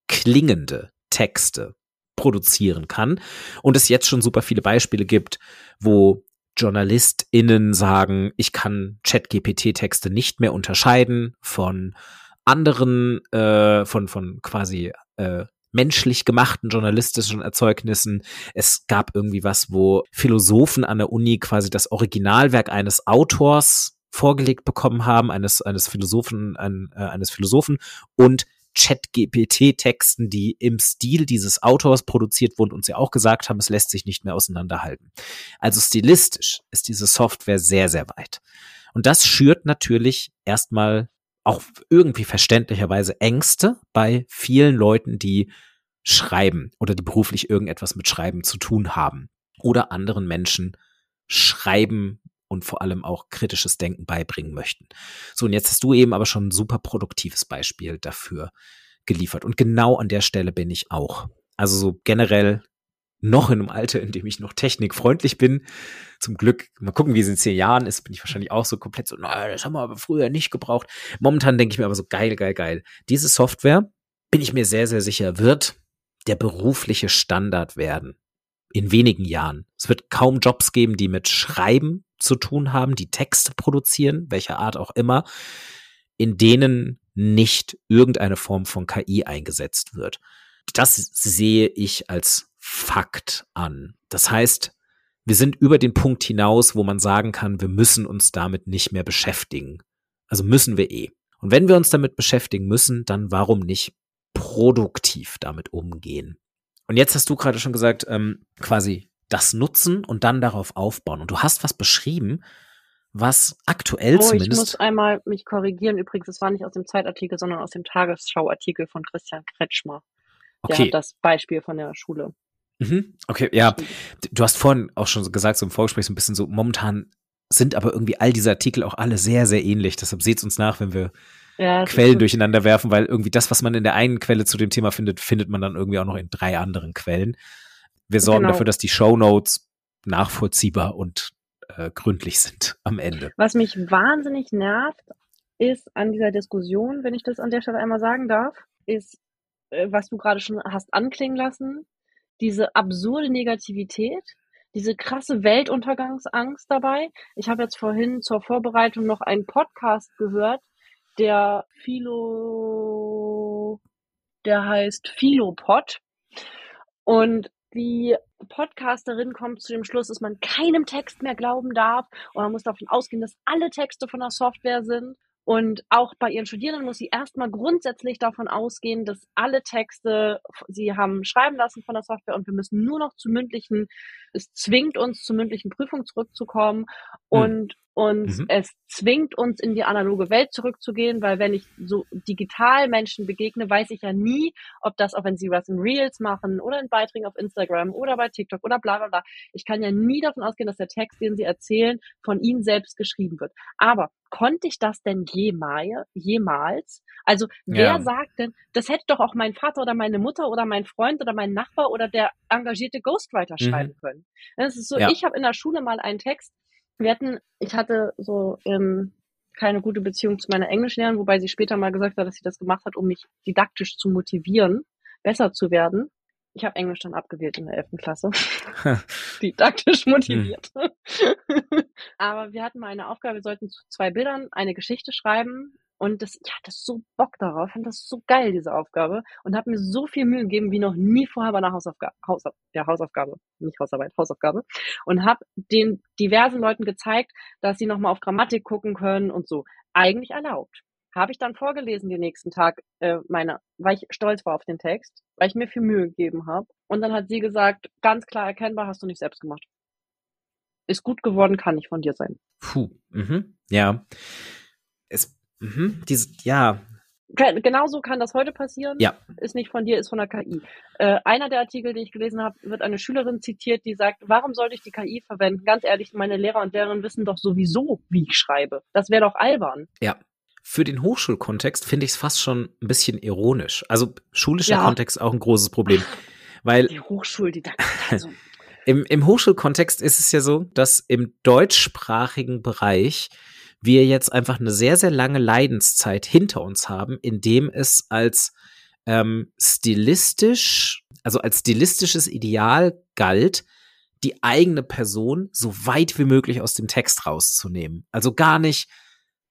klingende Texte produzieren kann und es jetzt schon super viele Beispiele gibt, wo JournalistInnen sagen, ich kann ChatGPT-Texte nicht mehr unterscheiden von anderen, äh, von, von quasi äh, menschlich gemachten journalistischen Erzeugnissen. Es gab irgendwie was, wo Philosophen an der Uni quasi das Originalwerk eines Autors vorgelegt bekommen haben, eines, eines Philosophen, ein, äh, eines Philosophen und Chat-GPT-Texten, die im Stil dieses Autors produziert wurden und sie auch gesagt haben, es lässt sich nicht mehr auseinanderhalten. Also stilistisch ist diese Software sehr, sehr weit. Und das schürt natürlich erstmal auch irgendwie verständlicherweise Ängste bei vielen Leuten, die schreiben oder die beruflich irgendetwas mit Schreiben zu tun haben oder anderen Menschen schreiben und vor allem auch kritisches Denken beibringen möchten. So, und jetzt hast du eben aber schon ein super produktives Beispiel dafür geliefert. Und genau an der Stelle bin ich auch. Also so generell noch in einem Alter, in dem ich noch technikfreundlich bin. Zum Glück, mal gucken, wie es in zehn Jahren ist, bin ich wahrscheinlich auch so komplett so, na, das haben wir aber früher nicht gebraucht. Momentan denke ich mir aber so, geil, geil, geil. Diese Software, bin ich mir sehr, sehr sicher, wird der berufliche Standard werden. In wenigen Jahren. Es wird kaum Jobs geben, die mit Schreiben zu tun haben, die Texte produzieren, welcher Art auch immer, in denen nicht irgendeine Form von KI eingesetzt wird. Das sehe ich als Fakt an. Das heißt, wir sind über den Punkt hinaus, wo man sagen kann, wir müssen uns damit nicht mehr beschäftigen. Also müssen wir eh. Und wenn wir uns damit beschäftigen müssen, dann warum nicht produktiv damit umgehen? Und jetzt hast du gerade schon gesagt, ähm, quasi das nutzen und dann darauf aufbauen. Und du hast was beschrieben, was aktuell
oh,
zumindest.
Ich muss einmal mich korrigieren. Übrigens, es war nicht aus dem Zeitartikel, sondern aus dem Tagesschauartikel von Christian Kretschmer. Okay. Der hat das Beispiel von der Schule.
Mhm. Okay, ja. Du hast vorhin auch schon gesagt, so im Vorgespräch so ein bisschen so, momentan sind aber irgendwie all diese Artikel auch alle sehr, sehr ähnlich. Deshalb seht uns nach, wenn wir ja, Quellen durcheinander werfen, weil irgendwie das, was man in der einen Quelle zu dem Thema findet, findet man dann irgendwie auch noch in drei anderen Quellen. Wir sorgen genau. dafür, dass die Show Notes nachvollziehbar und äh, gründlich sind [laughs] am Ende.
Was mich wahnsinnig nervt, ist an dieser Diskussion, wenn ich das an der Stelle einmal sagen darf, ist, äh, was du gerade schon hast anklingen lassen, diese absurde Negativität, diese krasse Weltuntergangsangst dabei. Ich habe jetzt vorhin zur Vorbereitung noch einen Podcast gehört, der Philo, der heißt Philopod. Und die Podcasterin kommt zu dem Schluss, dass man keinem Text mehr glauben darf und man muss davon ausgehen, dass alle Texte von der Software sind. Und auch bei ihren Studierenden muss sie erstmal grundsätzlich davon ausgehen, dass alle Texte sie haben schreiben lassen von der Software und wir müssen nur noch zu mündlichen, es zwingt uns zu mündlichen Prüfungen zurückzukommen hm. und und mhm. es zwingt uns in die analoge Welt zurückzugehen, weil wenn ich so digital Menschen begegne, weiß ich ja nie, ob das, auch wenn sie was in Reels machen oder in Beiträgen auf Instagram oder bei TikTok oder bla bla bla, ich kann ja nie davon ausgehen, dass der Text, den sie erzählen, von ihnen selbst geschrieben wird. Aber konnte ich das denn jemals? jemals? Also wer ja. sagt denn, das hätte doch auch mein Vater oder meine Mutter oder mein Freund oder mein Nachbar oder der engagierte Ghostwriter mhm. schreiben können? Das ist so, ja. ich habe in der Schule mal einen Text wir hatten, ich hatte so ähm, keine gute Beziehung zu meiner Englischlehrerin, wobei sie später mal gesagt hat, dass sie das gemacht hat, um mich didaktisch zu motivieren, besser zu werden. Ich habe Englisch dann abgewählt in der 11. Klasse. [laughs] didaktisch motiviert. Hm. [laughs] Aber wir hatten mal eine Aufgabe, wir sollten zu zwei Bildern eine Geschichte schreiben und das, ich hatte so Bock darauf, fand das so geil, diese Aufgabe. Und habe mir so viel Mühe gegeben, wie noch nie vorher bei einer Hausaufgabe, Hausauf ja, Hausaufgabe, nicht Hausarbeit, Hausaufgabe. Und habe den diversen Leuten gezeigt, dass sie nochmal auf Grammatik gucken können und so. Eigentlich erlaubt. Habe ich dann vorgelesen den nächsten Tag, äh, meine, weil ich stolz war auf den Text, weil ich mir viel Mühe gegeben habe. Und dann hat sie gesagt, ganz klar erkennbar, hast du nicht selbst gemacht. Ist gut geworden, kann nicht von dir sein.
Puh, mhm. ja. Es Mhm, diese, ja.
Genauso kann das heute passieren.
Ja.
Ist nicht von dir, ist von der KI. Äh, einer der Artikel, den ich gelesen habe, wird eine Schülerin zitiert, die sagt, warum sollte ich die KI verwenden? Ganz ehrlich, meine Lehrer und Lehrerinnen wissen doch sowieso, wie ich schreibe. Das wäre doch albern.
Ja. Für den Hochschulkontext finde ich es fast schon ein bisschen ironisch. Also schulischer ja. Kontext auch ein großes Problem. Weil
die Hochschuldidaktik. Also. [laughs]
Im, Im Hochschulkontext ist es ja so, dass im deutschsprachigen Bereich wir jetzt einfach eine sehr, sehr lange Leidenszeit hinter uns haben, in dem es als ähm, stilistisch, also als stilistisches Ideal galt, die eigene Person so weit wie möglich aus dem Text rauszunehmen. Also gar nicht,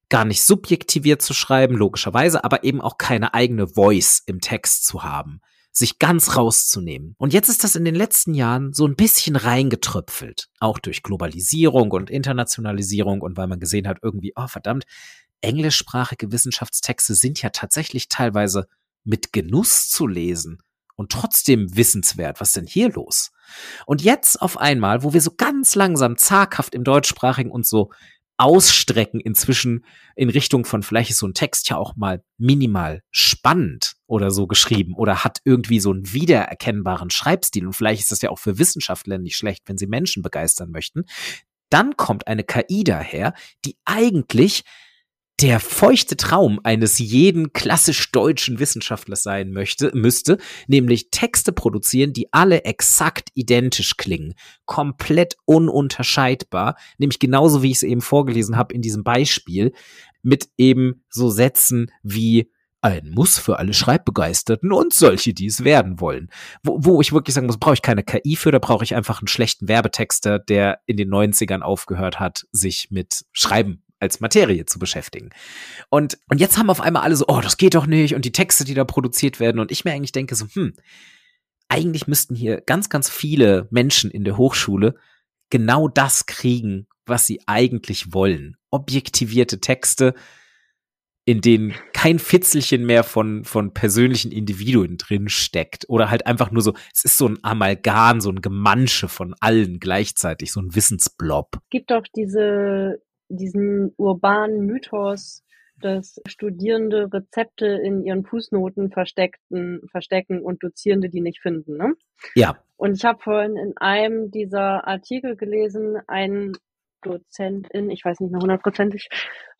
gar nicht subjektiviert zu schreiben, logischerweise, aber eben auch keine eigene Voice im Text zu haben sich ganz rauszunehmen. Und jetzt ist das in den letzten Jahren so ein bisschen reingetröpfelt, auch durch Globalisierung und Internationalisierung und weil man gesehen hat, irgendwie, oh verdammt, englischsprachige Wissenschaftstexte sind ja tatsächlich teilweise mit Genuss zu lesen und trotzdem wissenswert. Was denn hier los? Und jetzt auf einmal, wo wir so ganz langsam zaghaft im deutschsprachigen und so ausstrecken inzwischen in Richtung von vielleicht ist so ein Text ja auch mal minimal spannend oder so geschrieben oder hat irgendwie so einen wiedererkennbaren Schreibstil und vielleicht ist das ja auch für Wissenschaftler nicht schlecht, wenn sie Menschen begeistern möchten. Dann kommt eine KI daher, die eigentlich der feuchte Traum eines jeden klassisch deutschen Wissenschaftlers sein möchte, müsste, nämlich Texte produzieren, die alle exakt identisch klingen, komplett ununterscheidbar, nämlich genauso wie ich es eben vorgelesen habe in diesem Beispiel, mit eben so Sätzen wie ein Muss für alle Schreibbegeisterten und solche, die es werden wollen. Wo, wo ich wirklich sagen muss, brauche ich keine KI für, da brauche ich einfach einen schlechten Werbetexter, der in den 90ern aufgehört hat, sich mit Schreiben als Materie zu beschäftigen. Und, und jetzt haben auf einmal alle so, oh, das geht doch nicht und die Texte, die da produziert werden und ich mir eigentlich denke so, hm, eigentlich müssten hier ganz, ganz viele Menschen in der Hochschule genau das kriegen, was sie eigentlich wollen. Objektivierte Texte, in denen kein Fitzelchen mehr von, von persönlichen Individuen drin steckt. Oder halt einfach nur so, es ist so ein Amalgam, so ein Gemansche von allen gleichzeitig, so ein Wissensblob.
Es gibt doch diese diesen urbanen Mythos, dass Studierende Rezepte in ihren Fußnoten versteckten, verstecken und Dozierende die nicht finden. Ne?
Ja.
Und ich habe vorhin in einem dieser Artikel gelesen, ein Dozentin, ich weiß nicht mehr hundertprozentig,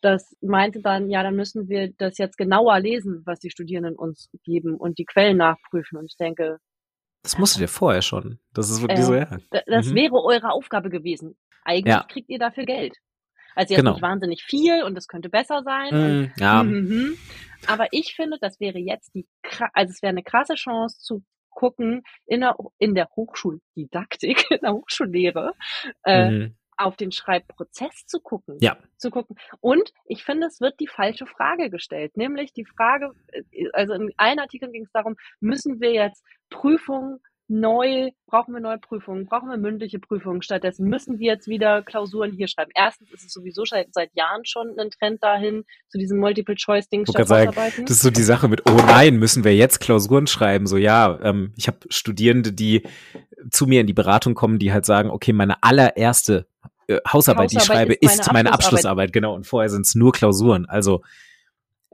das meinte dann, ja, dann müssen wir das jetzt genauer lesen, was die Studierenden uns geben und die Quellen nachprüfen. Und ich denke,
das musstet ihr vorher schon. Das ist wirklich
äh,
so, ja.
Das mhm. wäre eure Aufgabe gewesen. Eigentlich ja. kriegt ihr dafür Geld. Also jetzt genau. nicht wahnsinnig viel und es könnte besser sein. Mm,
ja.
Mm, [laughs] aber ich finde, das wäre jetzt die, also es wäre eine krasse Chance zu gucken in der, in der Hochschuldidaktik, [laughs] in der Hochschullehre, äh, mhm. auf den Schreibprozess zu gucken.
Ja.
Zu gucken. Und ich finde, es wird die falsche Frage gestellt, nämlich die Frage, äh, also in einem Artikel ging es darum, müssen wir jetzt Prüfungen neu, brauchen wir neue Prüfungen, brauchen wir mündliche Prüfungen. Stattdessen müssen wir jetzt wieder Klausuren hier schreiben. Erstens ist es sowieso seit, seit Jahren schon ein Trend dahin, zu diesem Multiple-Choice-Ding
statt sagen, Das ist so die Sache mit, oh nein, müssen wir jetzt Klausuren schreiben? So, ja, ähm, ich habe Studierende, die zu mir in die Beratung kommen, die halt sagen, okay, meine allererste äh, Hausarbeit, Hausarbeit, die ich schreibe, ist meine, ist meine Abschlussarbeit. Genau, und vorher sind es nur Klausuren. Also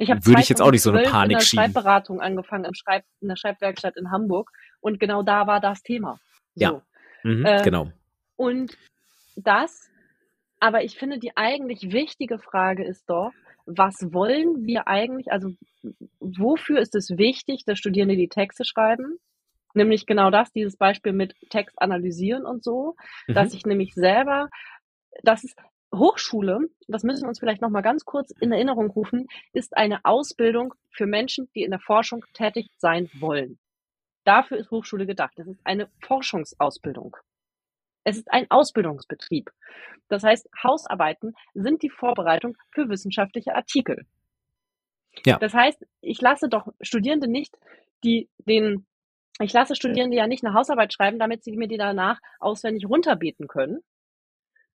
ich würde ich jetzt auch nicht so eine Panik in der schieben. Schreibberatung angefangen im Schreib, in der Schreibwerkstatt in Hamburg und genau da war das Thema.
So. Ja, mhm, äh, genau.
Und das, aber ich finde, die eigentlich wichtige Frage ist doch, was wollen wir eigentlich, also wofür ist es wichtig, dass Studierende die Texte schreiben? Nämlich genau das, dieses Beispiel mit Text analysieren und so, mhm. dass ich nämlich selber, das ist, Hochschule, das müssen wir uns vielleicht nochmal ganz kurz in Erinnerung rufen, ist eine Ausbildung für Menschen, die in der Forschung tätig sein wollen. Dafür ist Hochschule gedacht. Es ist eine Forschungsausbildung. Es ist ein Ausbildungsbetrieb. Das heißt, Hausarbeiten sind die Vorbereitung für wissenschaftliche Artikel.
Ja.
Das heißt, ich lasse doch Studierende nicht die den ich lasse Studierende ja nicht eine Hausarbeit schreiben, damit sie mir die danach auswendig runterbeten können,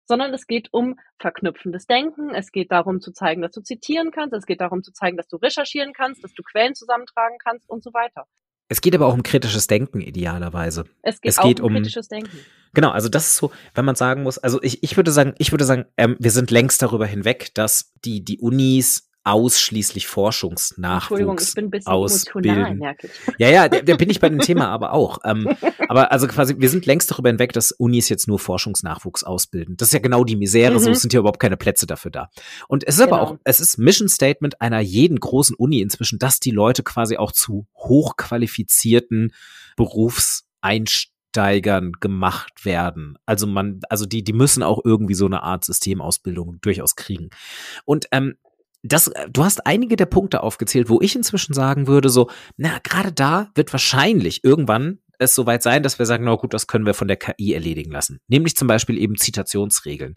sondern es geht um verknüpfendes Denken. Es geht darum zu zeigen, dass du zitieren kannst. Es geht darum zu zeigen, dass du recherchieren kannst, dass du Quellen zusammentragen kannst und so weiter.
Es geht aber auch um kritisches Denken idealerweise.
Es geht, es geht um, um kritisches Denken.
Genau, also das ist so, wenn man sagen muss, also ich, ich würde sagen, ich würde sagen, ähm, wir sind längst darüber hinweg, dass die, die Unis ausschließlich Forschungsnachwuchs ich bin ein bisschen ausbilden. [laughs] Ja, ja, da, da bin ich bei dem Thema aber auch. Ähm, aber also quasi, wir sind längst darüber hinweg, dass Unis jetzt nur Forschungsnachwuchs ausbilden. Das ist ja genau die Misere, mhm. so sind ja überhaupt keine Plätze dafür da. Und es ist genau. aber auch, es ist Mission Statement einer jeden großen Uni inzwischen, dass die Leute quasi auch zu hochqualifizierten Berufseinsteigern gemacht werden. Also man, also die, die müssen auch irgendwie so eine Art Systemausbildung durchaus kriegen. Und ähm, das, äh, du hast einige der Punkte aufgezählt, wo ich inzwischen sagen würde, so, na, gerade da wird wahrscheinlich irgendwann es soweit sein, dass wir sagen, na gut, das können wir von der KI erledigen lassen. Nämlich zum Beispiel eben Zitationsregeln.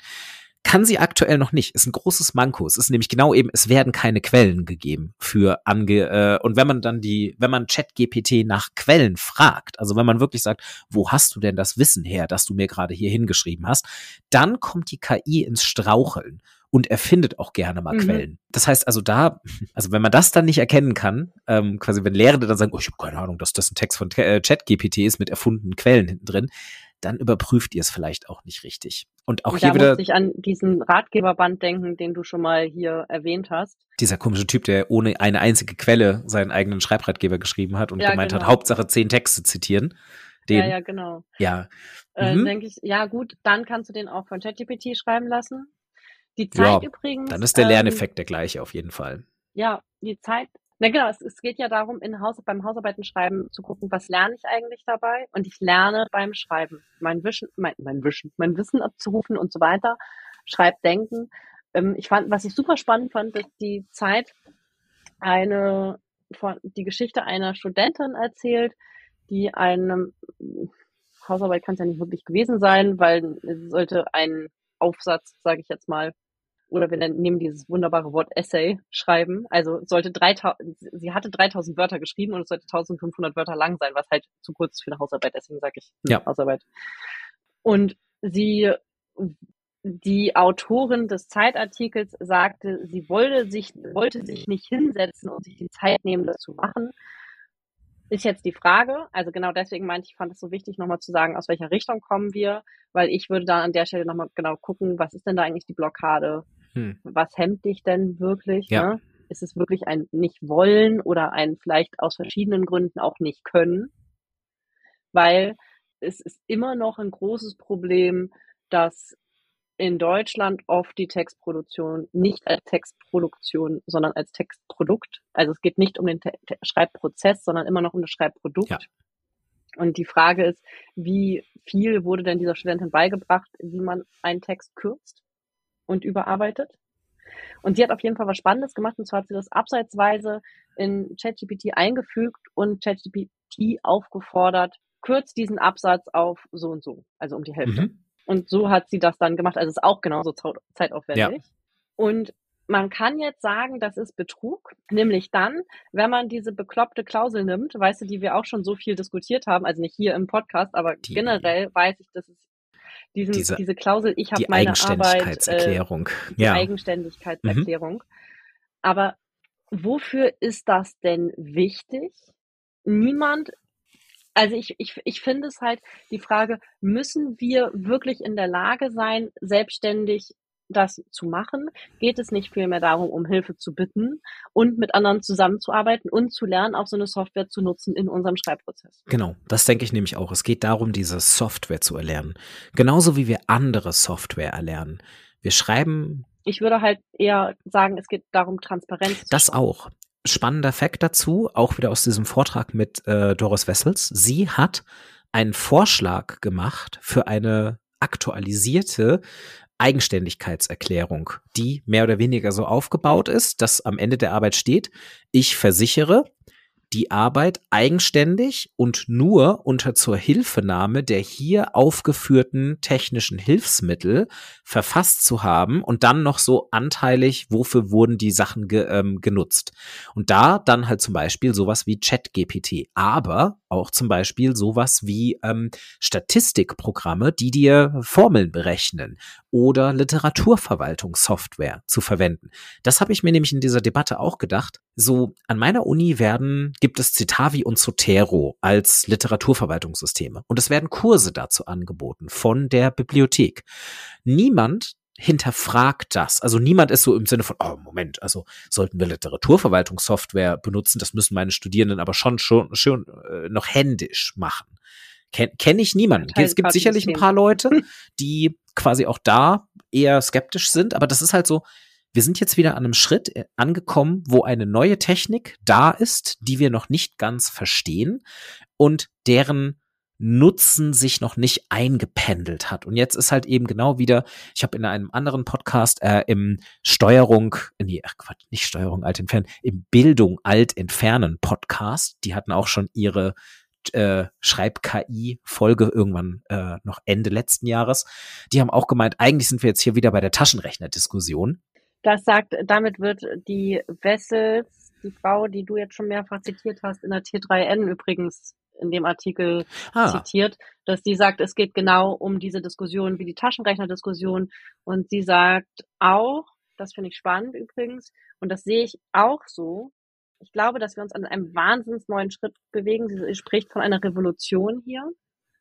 Kann sie aktuell noch nicht. Ist ein großes Manko. Es ist nämlich genau eben, es werden keine Quellen gegeben für ange äh, und wenn man dann die, wenn man ChatGPT nach Quellen fragt, also wenn man wirklich sagt, wo hast du denn das Wissen her, das du mir gerade hier hingeschrieben hast, dann kommt die KI ins Straucheln und erfindet auch gerne mal mhm. Quellen. Das heißt also da, also wenn man das dann nicht erkennen kann, ähm, quasi wenn Lehrende dann sagen, oh, ich habe keine Ahnung, dass das ein Text von äh, ChatGPT ist mit erfundenen Quellen hinten drin, dann überprüft ihr es vielleicht auch nicht richtig. Und auch und hier wieder.
muss ich an diesen Ratgeberband denken, den du schon mal hier erwähnt hast.
Dieser komische Typ, der ohne eine einzige Quelle seinen eigenen Schreibratgeber geschrieben hat und ja, gemeint genau. hat, Hauptsache zehn Texte zitieren. Den,
ja, ja, genau.
Ja.
Äh, mhm. Denke ich, ja gut, dann kannst du den auch von ChatGPT schreiben lassen. Die Zeit ja, übrigens.
Dann ist der Lerneffekt ähm, der gleiche auf jeden Fall.
Ja, die Zeit. Na genau, es, es geht ja darum, in Haus, beim Hausarbeiten schreiben zu gucken, was lerne ich eigentlich dabei? Und ich lerne beim Schreiben. Mein Wissen, mein, mein Wissen, mein Wissen abzurufen und so weiter. Schreibdenken. Ähm, ich fand, was ich super spannend fand, dass die Zeit eine von die Geschichte einer Studentin erzählt, die einem Hausarbeit kann es ja nicht wirklich gewesen sein, weil es sollte ein Aufsatz, sage ich jetzt mal, oder wir nehmen dieses wunderbare Wort Essay schreiben. Also sollte 3000, sie hatte 3000 Wörter geschrieben und es sollte 1500 Wörter lang sein, was halt zu kurz ist für eine Hausarbeit, deswegen sage ich
ja.
Hausarbeit. Und sie, die Autorin des Zeitartikels sagte, sie wollte sich, wollte sich nicht hinsetzen und sich die Zeit nehmen, das zu machen, ist jetzt die Frage, also genau deswegen meinte ich, fand es so wichtig, nochmal zu sagen, aus welcher Richtung kommen wir, weil ich würde da an der Stelle nochmal genau gucken, was ist denn da eigentlich die Blockade? Hm. Was hemmt dich denn wirklich?
Ja.
Ne? Ist es wirklich ein Nicht-Wollen oder ein vielleicht aus verschiedenen Gründen auch nicht können? Weil es ist immer noch ein großes Problem, dass in Deutschland oft die Textproduktion nicht als Textproduktion, sondern als Textprodukt. Also es geht nicht um den Te Schreibprozess, sondern immer noch um das Schreibprodukt. Ja. Und die Frage ist, wie viel wurde denn dieser Studentin beigebracht, wie man einen Text kürzt und überarbeitet? Und sie hat auf jeden Fall was Spannendes gemacht, und zwar hat sie das abseitsweise in ChatGPT eingefügt und ChatGPT aufgefordert, kürzt diesen Absatz auf so und so, also um die Hälfte. Mhm. Und so hat sie das dann gemacht. Also ist auch genauso zeitaufwendig. Ja. Und man kann jetzt sagen, das ist Betrug, nämlich dann, wenn man diese bekloppte Klausel nimmt, weißt du, die wir auch schon so viel diskutiert haben, also nicht hier im Podcast, aber die, generell weiß ich, dass es diesen, diese, diese Klausel, ich habe meine Arbeit,
äh,
die ja. Eigenständigkeitserklärung. Mhm. Aber wofür ist das denn wichtig? Niemand also ich, ich, ich finde es halt die Frage, müssen wir wirklich in der Lage sein, selbstständig das zu machen? Geht es nicht vielmehr darum, um Hilfe zu bitten und mit anderen zusammenzuarbeiten und zu lernen, auch so eine Software zu nutzen in unserem Schreibprozess?
Genau, das denke ich nämlich auch. Es geht darum, diese Software zu erlernen. Genauso wie wir andere Software erlernen. Wir schreiben.
Ich würde halt eher sagen, es geht darum, Transparenz.
Das auch spannender Fakt dazu, auch wieder aus diesem Vortrag mit äh, Doris Wessels. Sie hat einen Vorschlag gemacht für eine aktualisierte Eigenständigkeitserklärung, die mehr oder weniger so aufgebaut ist, dass am Ende der Arbeit steht, ich versichere, die Arbeit eigenständig und nur unter zur Hilfenahme der hier aufgeführten technischen Hilfsmittel verfasst zu haben und dann noch so anteilig, wofür wurden die Sachen ge, ähm, genutzt. Und da dann halt zum Beispiel sowas wie ChatGPT, aber auch zum Beispiel sowas wie ähm, Statistikprogramme, die dir Formeln berechnen oder Literaturverwaltungssoftware zu verwenden. Das habe ich mir nämlich in dieser Debatte auch gedacht. So an meiner Uni werden gibt es Citavi und Zotero als Literaturverwaltungssysteme und es werden Kurse dazu angeboten von der Bibliothek. Niemand hinterfragt das. Also niemand ist so im Sinne von, oh Moment, also sollten wir Literaturverwaltungssoftware benutzen, das müssen meine Studierenden aber schon schon, schon äh, noch händisch machen. Kenne kenn ich niemanden. Es gibt sicherlich ein paar Leute, die quasi auch da eher skeptisch sind, aber das ist halt so, wir sind jetzt wieder an einem Schritt äh, angekommen, wo eine neue Technik da ist, die wir noch nicht ganz verstehen und deren Nutzen sich noch nicht eingependelt hat. Und jetzt ist halt eben genau wieder, ich habe in einem anderen Podcast äh, im Steuerung, nee, ach Quatsch, nicht Steuerung alt entfernen, im Bildung alt entfernen Podcast, die hatten auch schon ihre äh, Schreib-KI-Folge irgendwann äh, noch Ende letzten Jahres. Die haben auch gemeint, eigentlich sind wir jetzt hier wieder bei der Taschenrechner-Diskussion.
Das sagt, damit wird die Wessels, die Frau, die du jetzt schon mehrfach zitiert hast, in der T3N übrigens in dem Artikel ah. zitiert, dass sie sagt, es geht genau um diese Diskussion wie die Taschenrechner-Diskussion. Und sie sagt auch, das finde ich spannend übrigens, und das sehe ich auch so, ich glaube, dass wir uns an einem wahnsinns neuen Schritt bewegen. Sie spricht von einer Revolution hier,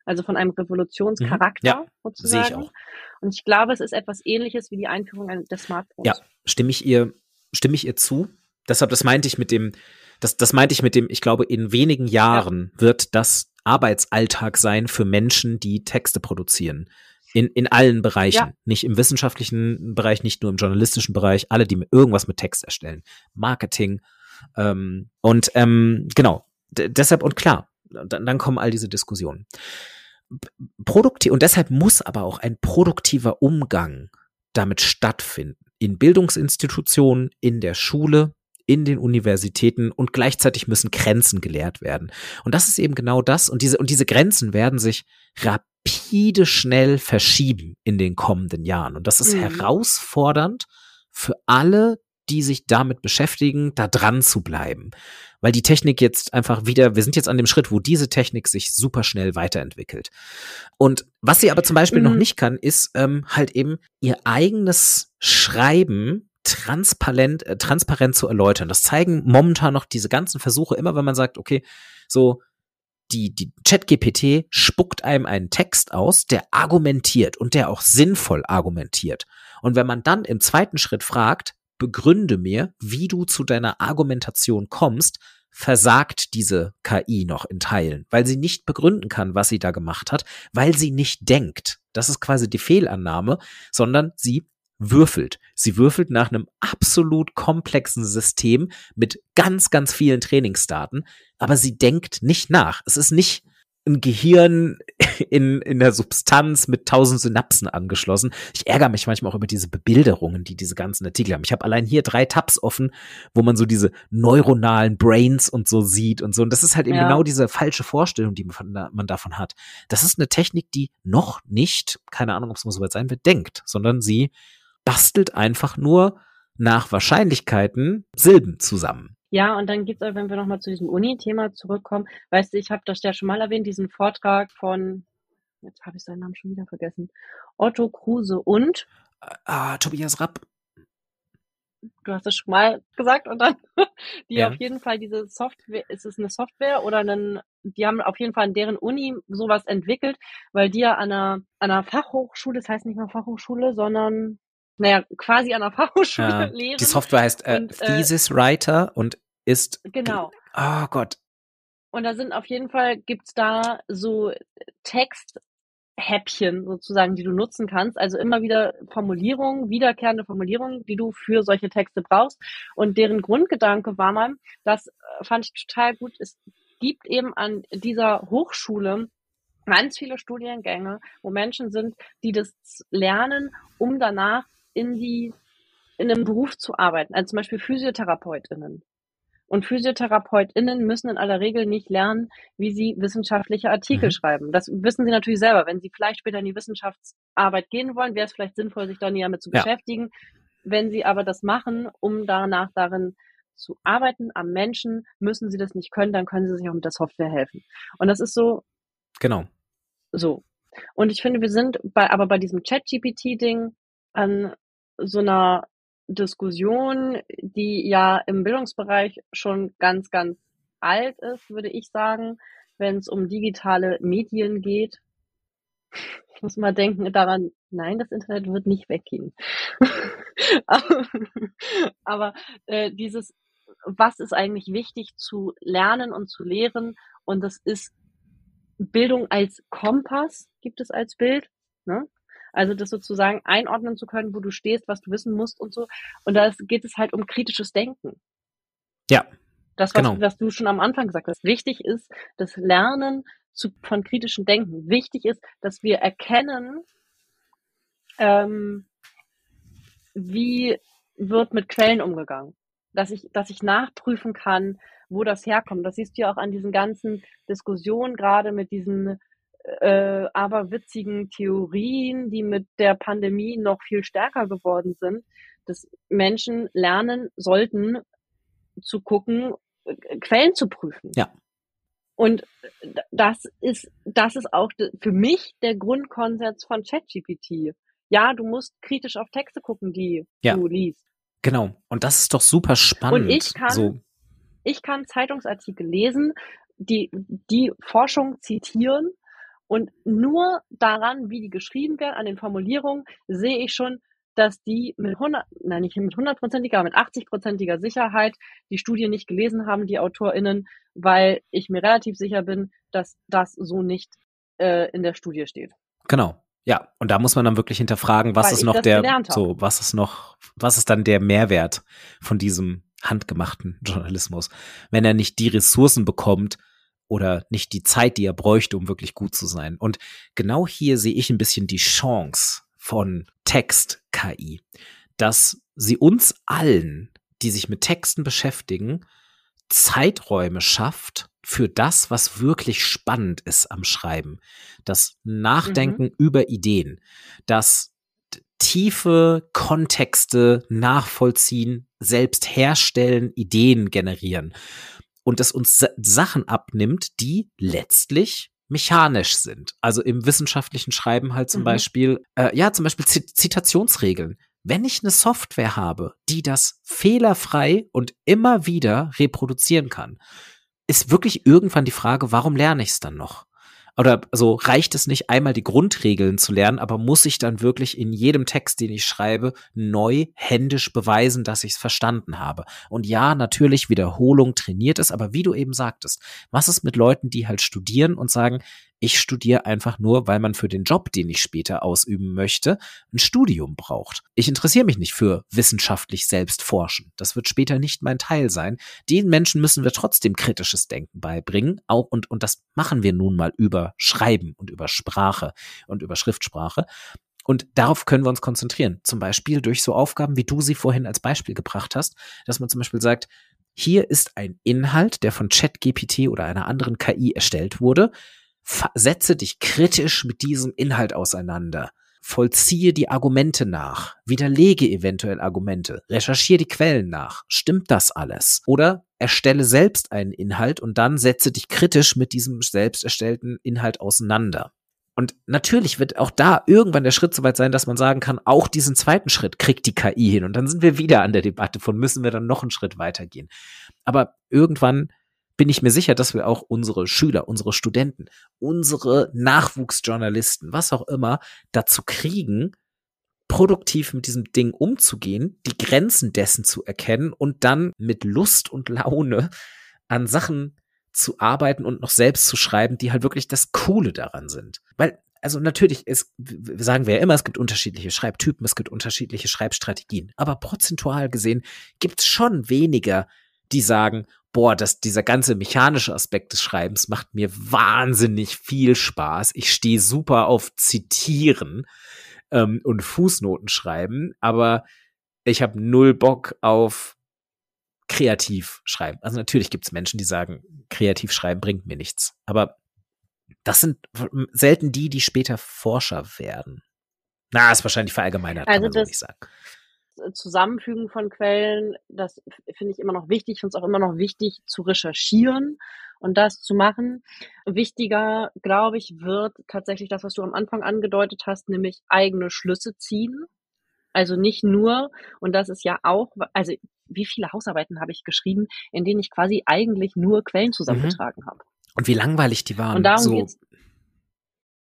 also von einem Revolutionscharakter mhm. ja, sozusagen. Sehe ich auch. Und ich glaube, es ist etwas ähnliches wie die Einführung des Smartphones.
Ja, stimme ich ihr, stimme ich ihr zu. Deshalb, das meinte ich mit dem, das, das meinte ich mit dem, ich glaube, in wenigen Jahren ja. wird das Arbeitsalltag sein für Menschen, die Texte produzieren. In, in allen Bereichen. Ja. Nicht im wissenschaftlichen Bereich, nicht nur im journalistischen Bereich, alle, die irgendwas mit Text erstellen. Marketing, ähm, und ähm, genau, deshalb und klar, dann, dann kommen all diese Diskussionen. Produktiv, und deshalb muss aber auch ein produktiver Umgang damit stattfinden. In Bildungsinstitutionen, in der Schule, in den Universitäten und gleichzeitig müssen Grenzen gelehrt werden. Und das ist eben genau das. Und diese, und diese Grenzen werden sich rapide schnell verschieben in den kommenden Jahren. Und das ist mhm. herausfordernd für alle, die sich damit beschäftigen, da dran zu bleiben. Weil die Technik jetzt einfach wieder, wir sind jetzt an dem Schritt, wo diese Technik sich super schnell weiterentwickelt. Und was sie aber zum Beispiel mhm. noch nicht kann, ist ähm, halt eben ihr eigenes Schreiben transparent, äh, transparent zu erläutern. Das zeigen momentan noch diese ganzen Versuche, immer wenn man sagt, okay, so die, die ChatGPT spuckt einem einen Text aus, der argumentiert und der auch sinnvoll argumentiert. Und wenn man dann im zweiten Schritt fragt, begründe mir, wie du zu deiner Argumentation kommst, versagt diese KI noch in Teilen, weil sie nicht begründen kann, was sie da gemacht hat, weil sie nicht denkt. Das ist quasi die Fehlannahme, sondern sie würfelt. Sie würfelt nach einem absolut komplexen System mit ganz, ganz vielen Trainingsdaten, aber sie denkt nicht nach. Es ist nicht ein Gehirn [laughs] in, in der Substanz mit tausend Synapsen angeschlossen. Ich ärgere mich manchmal auch über diese Bebilderungen, die diese ganzen Artikel haben. Ich habe allein hier drei Tabs offen, wo man so diese neuronalen Brains und so sieht und so. Und das ist halt eben ja. genau diese falsche Vorstellung, die man, man davon hat. Das ist eine Technik, die noch nicht, keine Ahnung, ob es mal so weit sein wird, denkt, sondern sie bastelt einfach nur nach Wahrscheinlichkeiten Silben zusammen.
Ja, und dann gibt's, wenn wir nochmal zu diesem Uni-Thema zurückkommen, weißt du, ich habe das ja schon mal erwähnt, diesen Vortrag von, jetzt habe ich seinen Namen schon wieder vergessen, Otto Kruse und
Ah, Tobias Rapp.
Du hast es schon mal gesagt und dann [laughs] die ja. auf jeden Fall diese Software, ist es eine Software oder einen, die haben auf jeden Fall in deren Uni sowas entwickelt, weil die ja an einer, an einer Fachhochschule, das heißt nicht mehr Fachhochschule, sondern naja, quasi an der Fachhochschule ja. lehren.
Die Software heißt äh, und, äh, Thesis Writer und ist.
Genau.
Oh Gott.
Und da sind auf jeden Fall, gibt's da so Texthäppchen sozusagen, die du nutzen kannst. Also immer wieder Formulierungen, wiederkehrende Formulierungen, die du für solche Texte brauchst. Und deren Grundgedanke war mal, das äh, fand ich total gut, es gibt eben an dieser Hochschule ganz viele Studiengänge, wo Menschen sind, die das lernen, um danach in die, in einem Beruf zu arbeiten, also zum Beispiel PhysiotherapeutInnen. Und PhysiotherapeutInnen müssen in aller Regel nicht lernen, wie sie wissenschaftliche Artikel mhm. schreiben. Das wissen sie natürlich selber. Wenn sie vielleicht später in die Wissenschaftsarbeit gehen wollen, wäre es vielleicht sinnvoll, sich da näher damit zu ja. beschäftigen. Wenn sie aber das machen, um danach darin zu arbeiten am Menschen, müssen sie das nicht können, dann können sie sich auch mit der Software helfen. Und das ist so.
Genau.
So. Und ich finde, wir sind bei, aber bei diesem Chat-GPT-Ding an so einer Diskussion, die ja im Bildungsbereich schon ganz, ganz alt ist, würde ich sagen, wenn es um digitale Medien geht. Ich muss mal denken daran, nein, das Internet wird nicht weggehen. [laughs] aber, äh, dieses, was ist eigentlich wichtig zu lernen und zu lehren? Und das ist Bildung als Kompass, gibt es als Bild. Ne? Also das sozusagen einordnen zu können, wo du stehst, was du wissen musst und so. Und da geht es halt um kritisches Denken.
Ja.
Das, was, genau. was du schon am Anfang gesagt hast. Wichtig ist das Lernen zu, von kritischem Denken. Wichtig ist, dass wir erkennen, ähm, wie wird mit Quellen umgegangen. Dass ich, dass ich nachprüfen kann, wo das herkommt. Das siehst du ja auch an diesen ganzen Diskussionen, gerade mit diesen äh, aber witzigen Theorien, die mit der Pandemie noch viel stärker geworden sind, dass Menschen lernen sollten, zu gucken, äh, Quellen zu prüfen.
Ja.
Und das ist, das ist auch für mich der Grundkonsens von ChatGPT. Ja, du musst kritisch auf Texte gucken, die ja. du liest.
Genau. Und das ist doch super spannend.
Und ich kann, so. ich kann Zeitungsartikel lesen, die, die Forschung zitieren und nur daran, wie die geschrieben werden, an den Formulierungen, sehe ich schon, dass die mit 100, nein, nicht mit hundertprozentiger, mit 80-prozentiger Sicherheit die Studie nicht gelesen haben, die AutorInnen, weil ich mir relativ sicher bin, dass das so nicht äh, in der Studie steht.
Genau. Ja, und da muss man dann wirklich hinterfragen, was weil ist noch der, so, was ist noch, was ist dann der Mehrwert von diesem handgemachten Journalismus, wenn er nicht die Ressourcen bekommt oder nicht die Zeit, die er bräuchte, um wirklich gut zu sein. Und genau hier sehe ich ein bisschen die Chance von Text-KI, dass sie uns allen, die sich mit Texten beschäftigen, Zeiträume schafft für das, was wirklich spannend ist am Schreiben. Das Nachdenken mhm. über Ideen, das tiefe Kontexte nachvollziehen, selbst herstellen, Ideen generieren und das uns Sachen abnimmt, die letztlich mechanisch sind. Also im wissenschaftlichen Schreiben halt zum mhm. Beispiel, äh, ja, zum Beispiel Zitationsregeln. Wenn ich eine Software habe, die das fehlerfrei und immer wieder reproduzieren kann, ist wirklich irgendwann die Frage, warum lerne ich es dann noch? Oder so reicht es nicht einmal die Grundregeln zu lernen, aber muss ich dann wirklich in jedem Text, den ich schreibe, neu händisch beweisen, dass ich es verstanden habe. Und ja, natürlich Wiederholung trainiert es, aber wie du eben sagtest, was ist mit Leuten, die halt studieren und sagen, ich studiere einfach nur, weil man für den Job, den ich später ausüben möchte, ein Studium braucht. Ich interessiere mich nicht für wissenschaftlich selbst forschen. Das wird später nicht mein Teil sein. Den Menschen müssen wir trotzdem kritisches Denken beibringen. Auch, und, und das machen wir nun mal über Schreiben und über Sprache und über Schriftsprache. Und darauf können wir uns konzentrieren. Zum Beispiel durch so Aufgaben, wie du sie vorhin als Beispiel gebracht hast, dass man zum Beispiel sagt, hier ist ein Inhalt, der von ChatGPT oder einer anderen KI erstellt wurde setze dich kritisch mit diesem Inhalt auseinander. Vollziehe die Argumente nach, widerlege eventuell Argumente, recherchiere die Quellen nach. Stimmt das alles? Oder erstelle selbst einen Inhalt und dann setze dich kritisch mit diesem selbst erstellten Inhalt auseinander. Und natürlich wird auch da irgendwann der Schritt soweit sein, dass man sagen kann, auch diesen zweiten Schritt kriegt die KI hin. Und dann sind wir wieder an der Debatte von, müssen wir dann noch einen Schritt weitergehen. Aber irgendwann bin ich mir sicher, dass wir auch unsere Schüler, unsere Studenten, unsere Nachwuchsjournalisten, was auch immer, dazu kriegen, produktiv mit diesem Ding umzugehen, die Grenzen dessen zu erkennen und dann mit Lust und Laune an Sachen zu arbeiten und noch selbst zu schreiben, die halt wirklich das Coole daran sind. Weil, also natürlich, es, sagen wir ja immer, es gibt unterschiedliche Schreibtypen, es gibt unterschiedliche Schreibstrategien. Aber prozentual gesehen gibt es schon weniger, die sagen, boah, das, dieser ganze mechanische Aspekt des Schreibens macht mir wahnsinnig viel Spaß. Ich stehe super auf Zitieren ähm, und Fußnoten schreiben, aber ich habe null Bock auf kreativ schreiben. Also natürlich gibt es Menschen, die sagen, kreativ schreiben bringt mir nichts. Aber das sind selten die, die später Forscher werden. Na, ist wahrscheinlich verallgemeinert, also kann man so nicht sagen.
Zusammenfügen von Quellen, das finde ich immer noch wichtig. Ich finde es auch immer noch wichtig zu recherchieren und das zu machen. Wichtiger, glaube ich, wird tatsächlich das, was du am Anfang angedeutet hast, nämlich eigene Schlüsse ziehen. Also nicht nur, und das ist ja auch, also wie viele Hausarbeiten habe ich geschrieben, in denen ich quasi eigentlich nur Quellen zusammengetragen mhm. habe.
Und wie langweilig die waren.
Und darum so. geht's.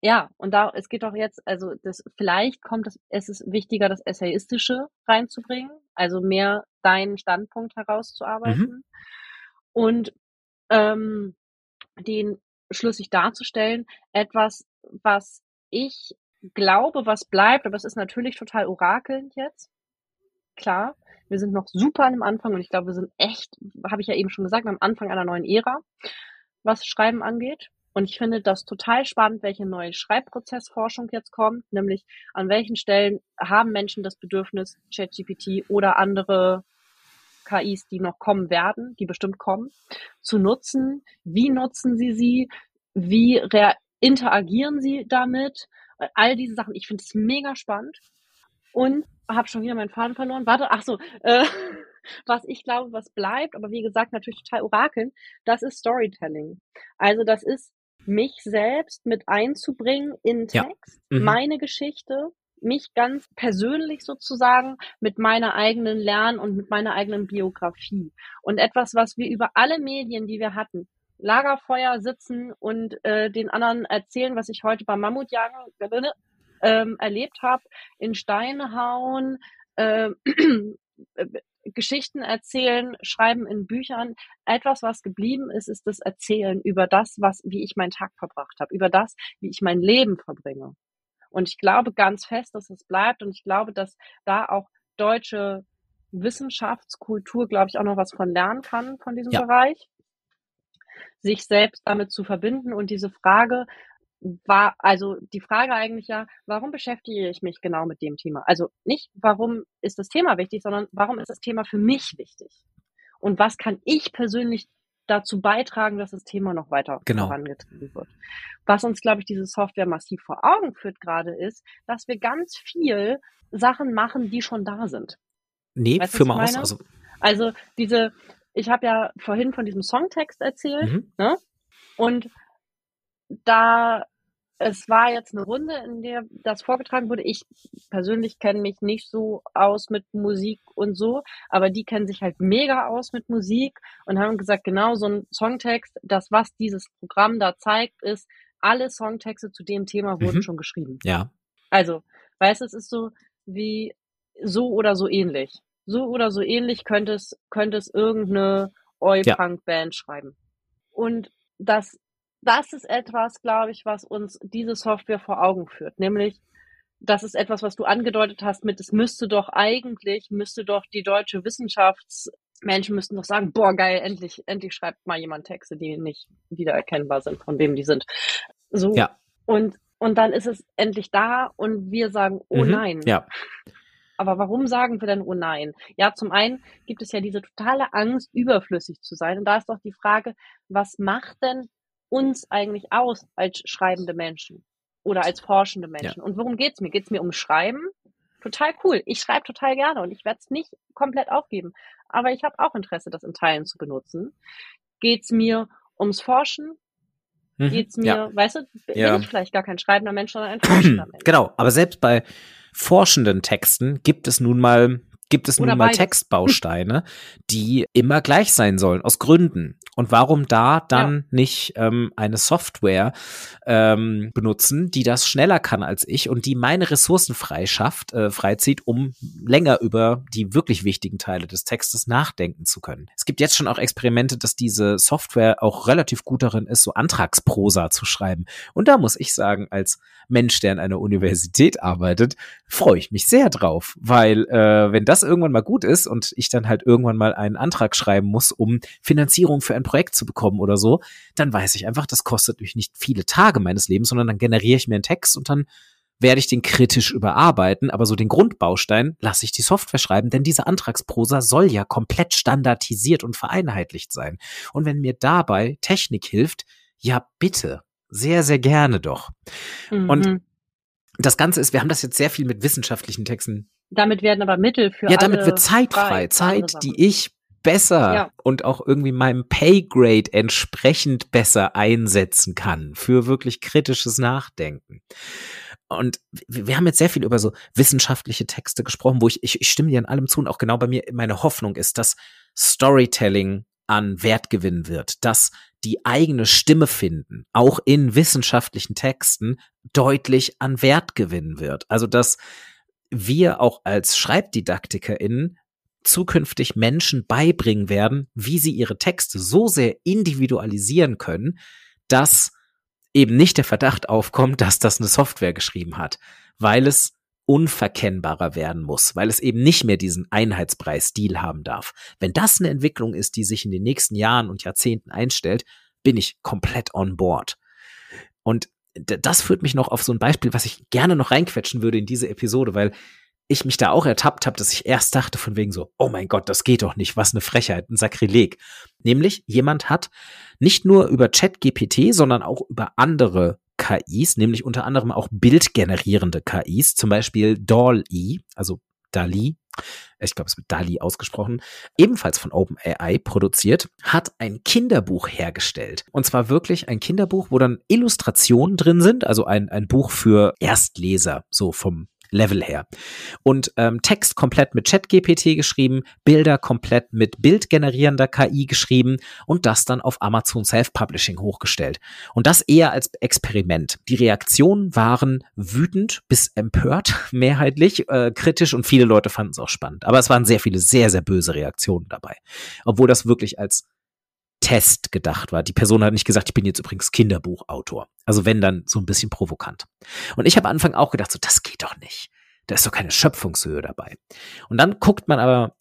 Ja, und da, es geht doch jetzt, also das, vielleicht kommt es, es ist wichtiger, das Essayistische reinzubringen, also mehr deinen Standpunkt herauszuarbeiten mhm. und ähm, den schlüssig darzustellen. Etwas, was ich glaube, was bleibt, aber es ist natürlich total orakelnd jetzt. Klar, wir sind noch super am Anfang und ich glaube, wir sind echt, habe ich ja eben schon gesagt, am Anfang einer neuen Ära, was Schreiben angeht. Und ich finde das total spannend, welche neue Schreibprozessforschung jetzt kommt, nämlich an welchen Stellen haben Menschen das Bedürfnis, ChatGPT oder andere KIs, die noch kommen werden, die bestimmt kommen, zu nutzen. Wie nutzen sie sie? Wie interagieren sie damit? All diese Sachen. Ich finde es mega spannend und habe schon wieder meinen Faden verloren. Warte, ach so, äh, [laughs] was ich glaube, was bleibt, aber wie gesagt, natürlich total orakeln, das ist Storytelling. Also das ist mich selbst mit einzubringen in Text, ja. mhm. meine Geschichte, mich ganz persönlich sozusagen mit meiner eigenen Lern- und mit meiner eigenen Biografie. Und etwas, was wir über alle Medien, die wir hatten, Lagerfeuer sitzen und äh, den anderen erzählen, was ich heute beim Mammutjagen ähm, erlebt habe, in Steine hauen, äh, [clears throat] Geschichten erzählen, schreiben in Büchern. Etwas, was geblieben ist, ist das Erzählen über das, was, wie ich meinen Tag verbracht habe, über das, wie ich mein Leben verbringe. Und ich glaube ganz fest, dass es bleibt. Und ich glaube, dass da auch deutsche Wissenschaftskultur, glaube ich, auch noch was von lernen kann von diesem ja. Bereich. Sich selbst damit zu verbinden und diese Frage, war, also die Frage eigentlich ja, warum beschäftige ich mich genau mit dem Thema? Also nicht, warum ist das Thema wichtig, sondern warum ist das Thema für mich wichtig? Und was kann ich persönlich dazu beitragen, dass das Thema noch weiter genau. vorangetrieben wird? Was uns, glaube ich, diese Software massiv vor Augen führt gerade ist, dass wir ganz viel Sachen machen, die schon da sind.
Nee, weißt, für mal aus.
Also, also diese, ich habe ja vorhin von diesem Songtext erzählt, mhm. ne? Und da es war jetzt eine Runde, in der das vorgetragen wurde. Ich persönlich kenne mich nicht so aus mit Musik und so, aber die kennen sich halt mega aus mit Musik und haben gesagt, genau so ein Songtext, das was dieses Programm da zeigt, ist, alle Songtexte zu dem Thema wurden mhm. schon geschrieben.
Ja.
Also, weißt du, es ist so wie so oder so ähnlich. So oder so ähnlich könnte es, könnte es irgendeine Oi-Punk-Band ja. schreiben. Und das das ist etwas, glaube ich, was uns diese Software vor Augen führt. Nämlich, das ist etwas, was du angedeutet hast mit, es müsste doch eigentlich, müsste doch die deutsche Wissenschaftsmenschen müssten doch sagen, boah, geil, endlich, endlich schreibt mal jemand Texte, die nicht wiedererkennbar sind, von wem die sind. So.
Ja.
Und, und dann ist es endlich da und wir sagen, oh mhm. nein.
Ja.
Aber warum sagen wir denn oh nein? Ja, zum einen gibt es ja diese totale Angst, überflüssig zu sein. Und da ist doch die Frage, was macht denn uns eigentlich aus als schreibende Menschen oder als forschende Menschen? Ja. Und worum geht's mir? Geht's mir um Schreiben? Total cool. Ich schreibe total gerne und ich werde es nicht komplett aufgeben. Aber ich habe auch Interesse, das in Teilen zu benutzen. Geht's mir ums Forschen? Mhm. Geht's mir, ja. weißt du, bin ja. ich vielleicht gar kein schreibender Mensch, sondern ein forschender [clears throat] Mensch.
Genau, aber selbst bei forschenden Texten gibt es nun mal gibt es Oder nun mal beides. Textbausteine, die immer gleich sein sollen, aus Gründen. Und warum da dann ja. nicht ähm, eine Software ähm, benutzen, die das schneller kann als ich und die meine Ressourcen freischafft, äh, freizieht, um länger über die wirklich wichtigen Teile des Textes nachdenken zu können. Es gibt jetzt schon auch Experimente, dass diese Software auch relativ gut darin ist, so Antragsprosa zu schreiben. Und da muss ich sagen, als Mensch, der an einer Universität arbeitet, freue ich mich sehr drauf, weil äh, wenn das irgendwann mal gut ist und ich dann halt irgendwann mal einen Antrag schreiben muss, um Finanzierung für ein Projekt zu bekommen oder so, dann weiß ich einfach, das kostet mich nicht viele Tage meines Lebens, sondern dann generiere ich mir einen Text und dann werde ich den kritisch überarbeiten, aber so den Grundbaustein lasse ich die Software schreiben, denn diese Antragsprosa soll ja komplett standardisiert und vereinheitlicht sein. Und wenn mir dabei Technik hilft, ja bitte, sehr, sehr gerne doch. Mhm. Und das Ganze ist, wir haben das jetzt sehr viel mit wissenschaftlichen Texten.
Damit werden aber Mittel für.
Ja, damit wird Zeit frei. Zeit, die ich besser ja. und auch irgendwie meinem Paygrade entsprechend besser einsetzen kann für wirklich kritisches Nachdenken. Und wir haben jetzt sehr viel über so wissenschaftliche Texte gesprochen, wo ich, ich, ich stimme dir in allem zu und auch genau bei mir meine Hoffnung ist, dass Storytelling an Wert gewinnen wird, dass die eigene Stimme finden, auch in wissenschaftlichen Texten, deutlich an Wert gewinnen wird. Also dass wir auch als SchreibdidaktikerInnen zukünftig Menschen beibringen werden, wie sie ihre Texte so sehr individualisieren können, dass eben nicht der Verdacht aufkommt, dass das eine Software geschrieben hat, weil es unverkennbarer werden muss, weil es eben nicht mehr diesen Einheitspreis-Stil haben darf. Wenn das eine Entwicklung ist, die sich in den nächsten Jahren und Jahrzehnten einstellt, bin ich komplett on board. Und das führt mich noch auf so ein Beispiel, was ich gerne noch reinquetschen würde in diese Episode, weil ich mich da auch ertappt habe, dass ich erst dachte von wegen so, oh mein Gott, das geht doch nicht, was eine Frechheit, ein Sakrileg. Nämlich, jemand hat nicht nur über ChatGPT, sondern auch über andere KIs, nämlich unter anderem auch bildgenerierende KIs, zum Beispiel DALL-E, also DALI, ich glaube, es wird DALI ausgesprochen, ebenfalls von OpenAI produziert, hat ein Kinderbuch hergestellt. Und zwar wirklich ein Kinderbuch, wo dann Illustrationen drin sind, also ein, ein Buch für Erstleser, so vom Level her. Und ähm, Text komplett mit ChatGPT geschrieben, Bilder komplett mit bildgenerierender KI geschrieben und das dann auf Amazon Self-Publishing hochgestellt. Und das eher als Experiment. Die Reaktionen waren wütend bis empört, [laughs] mehrheitlich, äh, kritisch und viele Leute fanden es auch spannend. Aber es waren sehr viele sehr, sehr böse Reaktionen dabei. Obwohl das wirklich als Test gedacht war. Die Person hat nicht gesagt, ich bin jetzt übrigens Kinderbuchautor. Also wenn dann so ein bisschen provokant. Und ich habe Anfang auch gedacht, so das geht doch nicht. Da ist doch keine Schöpfungshöhe dabei. Und dann guckt man aber.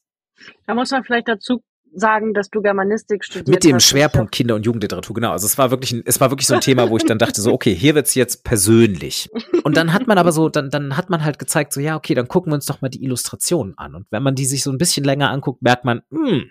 Da muss man vielleicht dazu sagen, dass du Germanistik studiert
Mit dem hast, Schwerpunkt Kinder- und Jugendliteratur, genau. Also es war wirklich, ein, es war wirklich so ein [laughs] Thema, wo ich dann dachte so, okay, hier wird's jetzt persönlich. Und dann hat man aber so, dann, dann hat man halt gezeigt, so ja, okay, dann gucken wir uns doch mal die Illustrationen an. Und wenn man die sich so ein bisschen länger anguckt, merkt man, hm,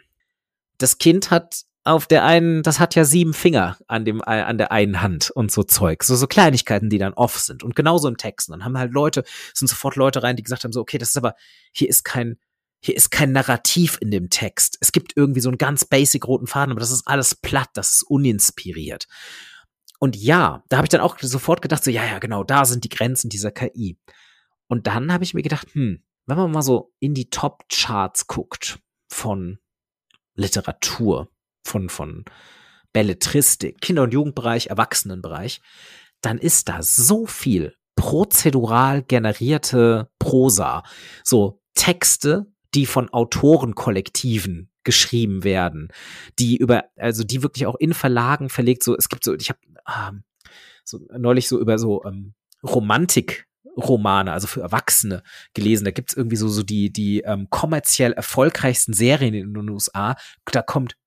das Kind hat auf der einen, das hat ja sieben Finger an dem, äh, an der einen Hand und so Zeug. So, so Kleinigkeiten, die dann off sind. Und genauso im Text. dann haben halt Leute, sind sofort Leute rein, die gesagt haben, so, okay, das ist aber, hier ist kein, hier ist kein Narrativ in dem Text. Es gibt irgendwie so einen ganz basic roten Faden, aber das ist alles platt, das ist uninspiriert. Und ja, da habe ich dann auch sofort gedacht, so, ja, ja, genau, da sind die Grenzen dieser KI. Und dann habe ich mir gedacht, hm, wenn man mal so in die Top-Charts guckt von Literatur, von, von Belletristik, Kinder- und Jugendbereich, Erwachsenenbereich, dann ist da so viel prozedural generierte Prosa, so Texte, die von Autorenkollektiven geschrieben werden, die über, also die wirklich auch in Verlagen verlegt, so, es gibt so, ich habe ähm, so neulich so über so ähm, Romantik Romane, also für Erwachsene gelesen. Da gibt's irgendwie so, so die, die ähm, kommerziell erfolgreichsten Serien in den USA. Da kommt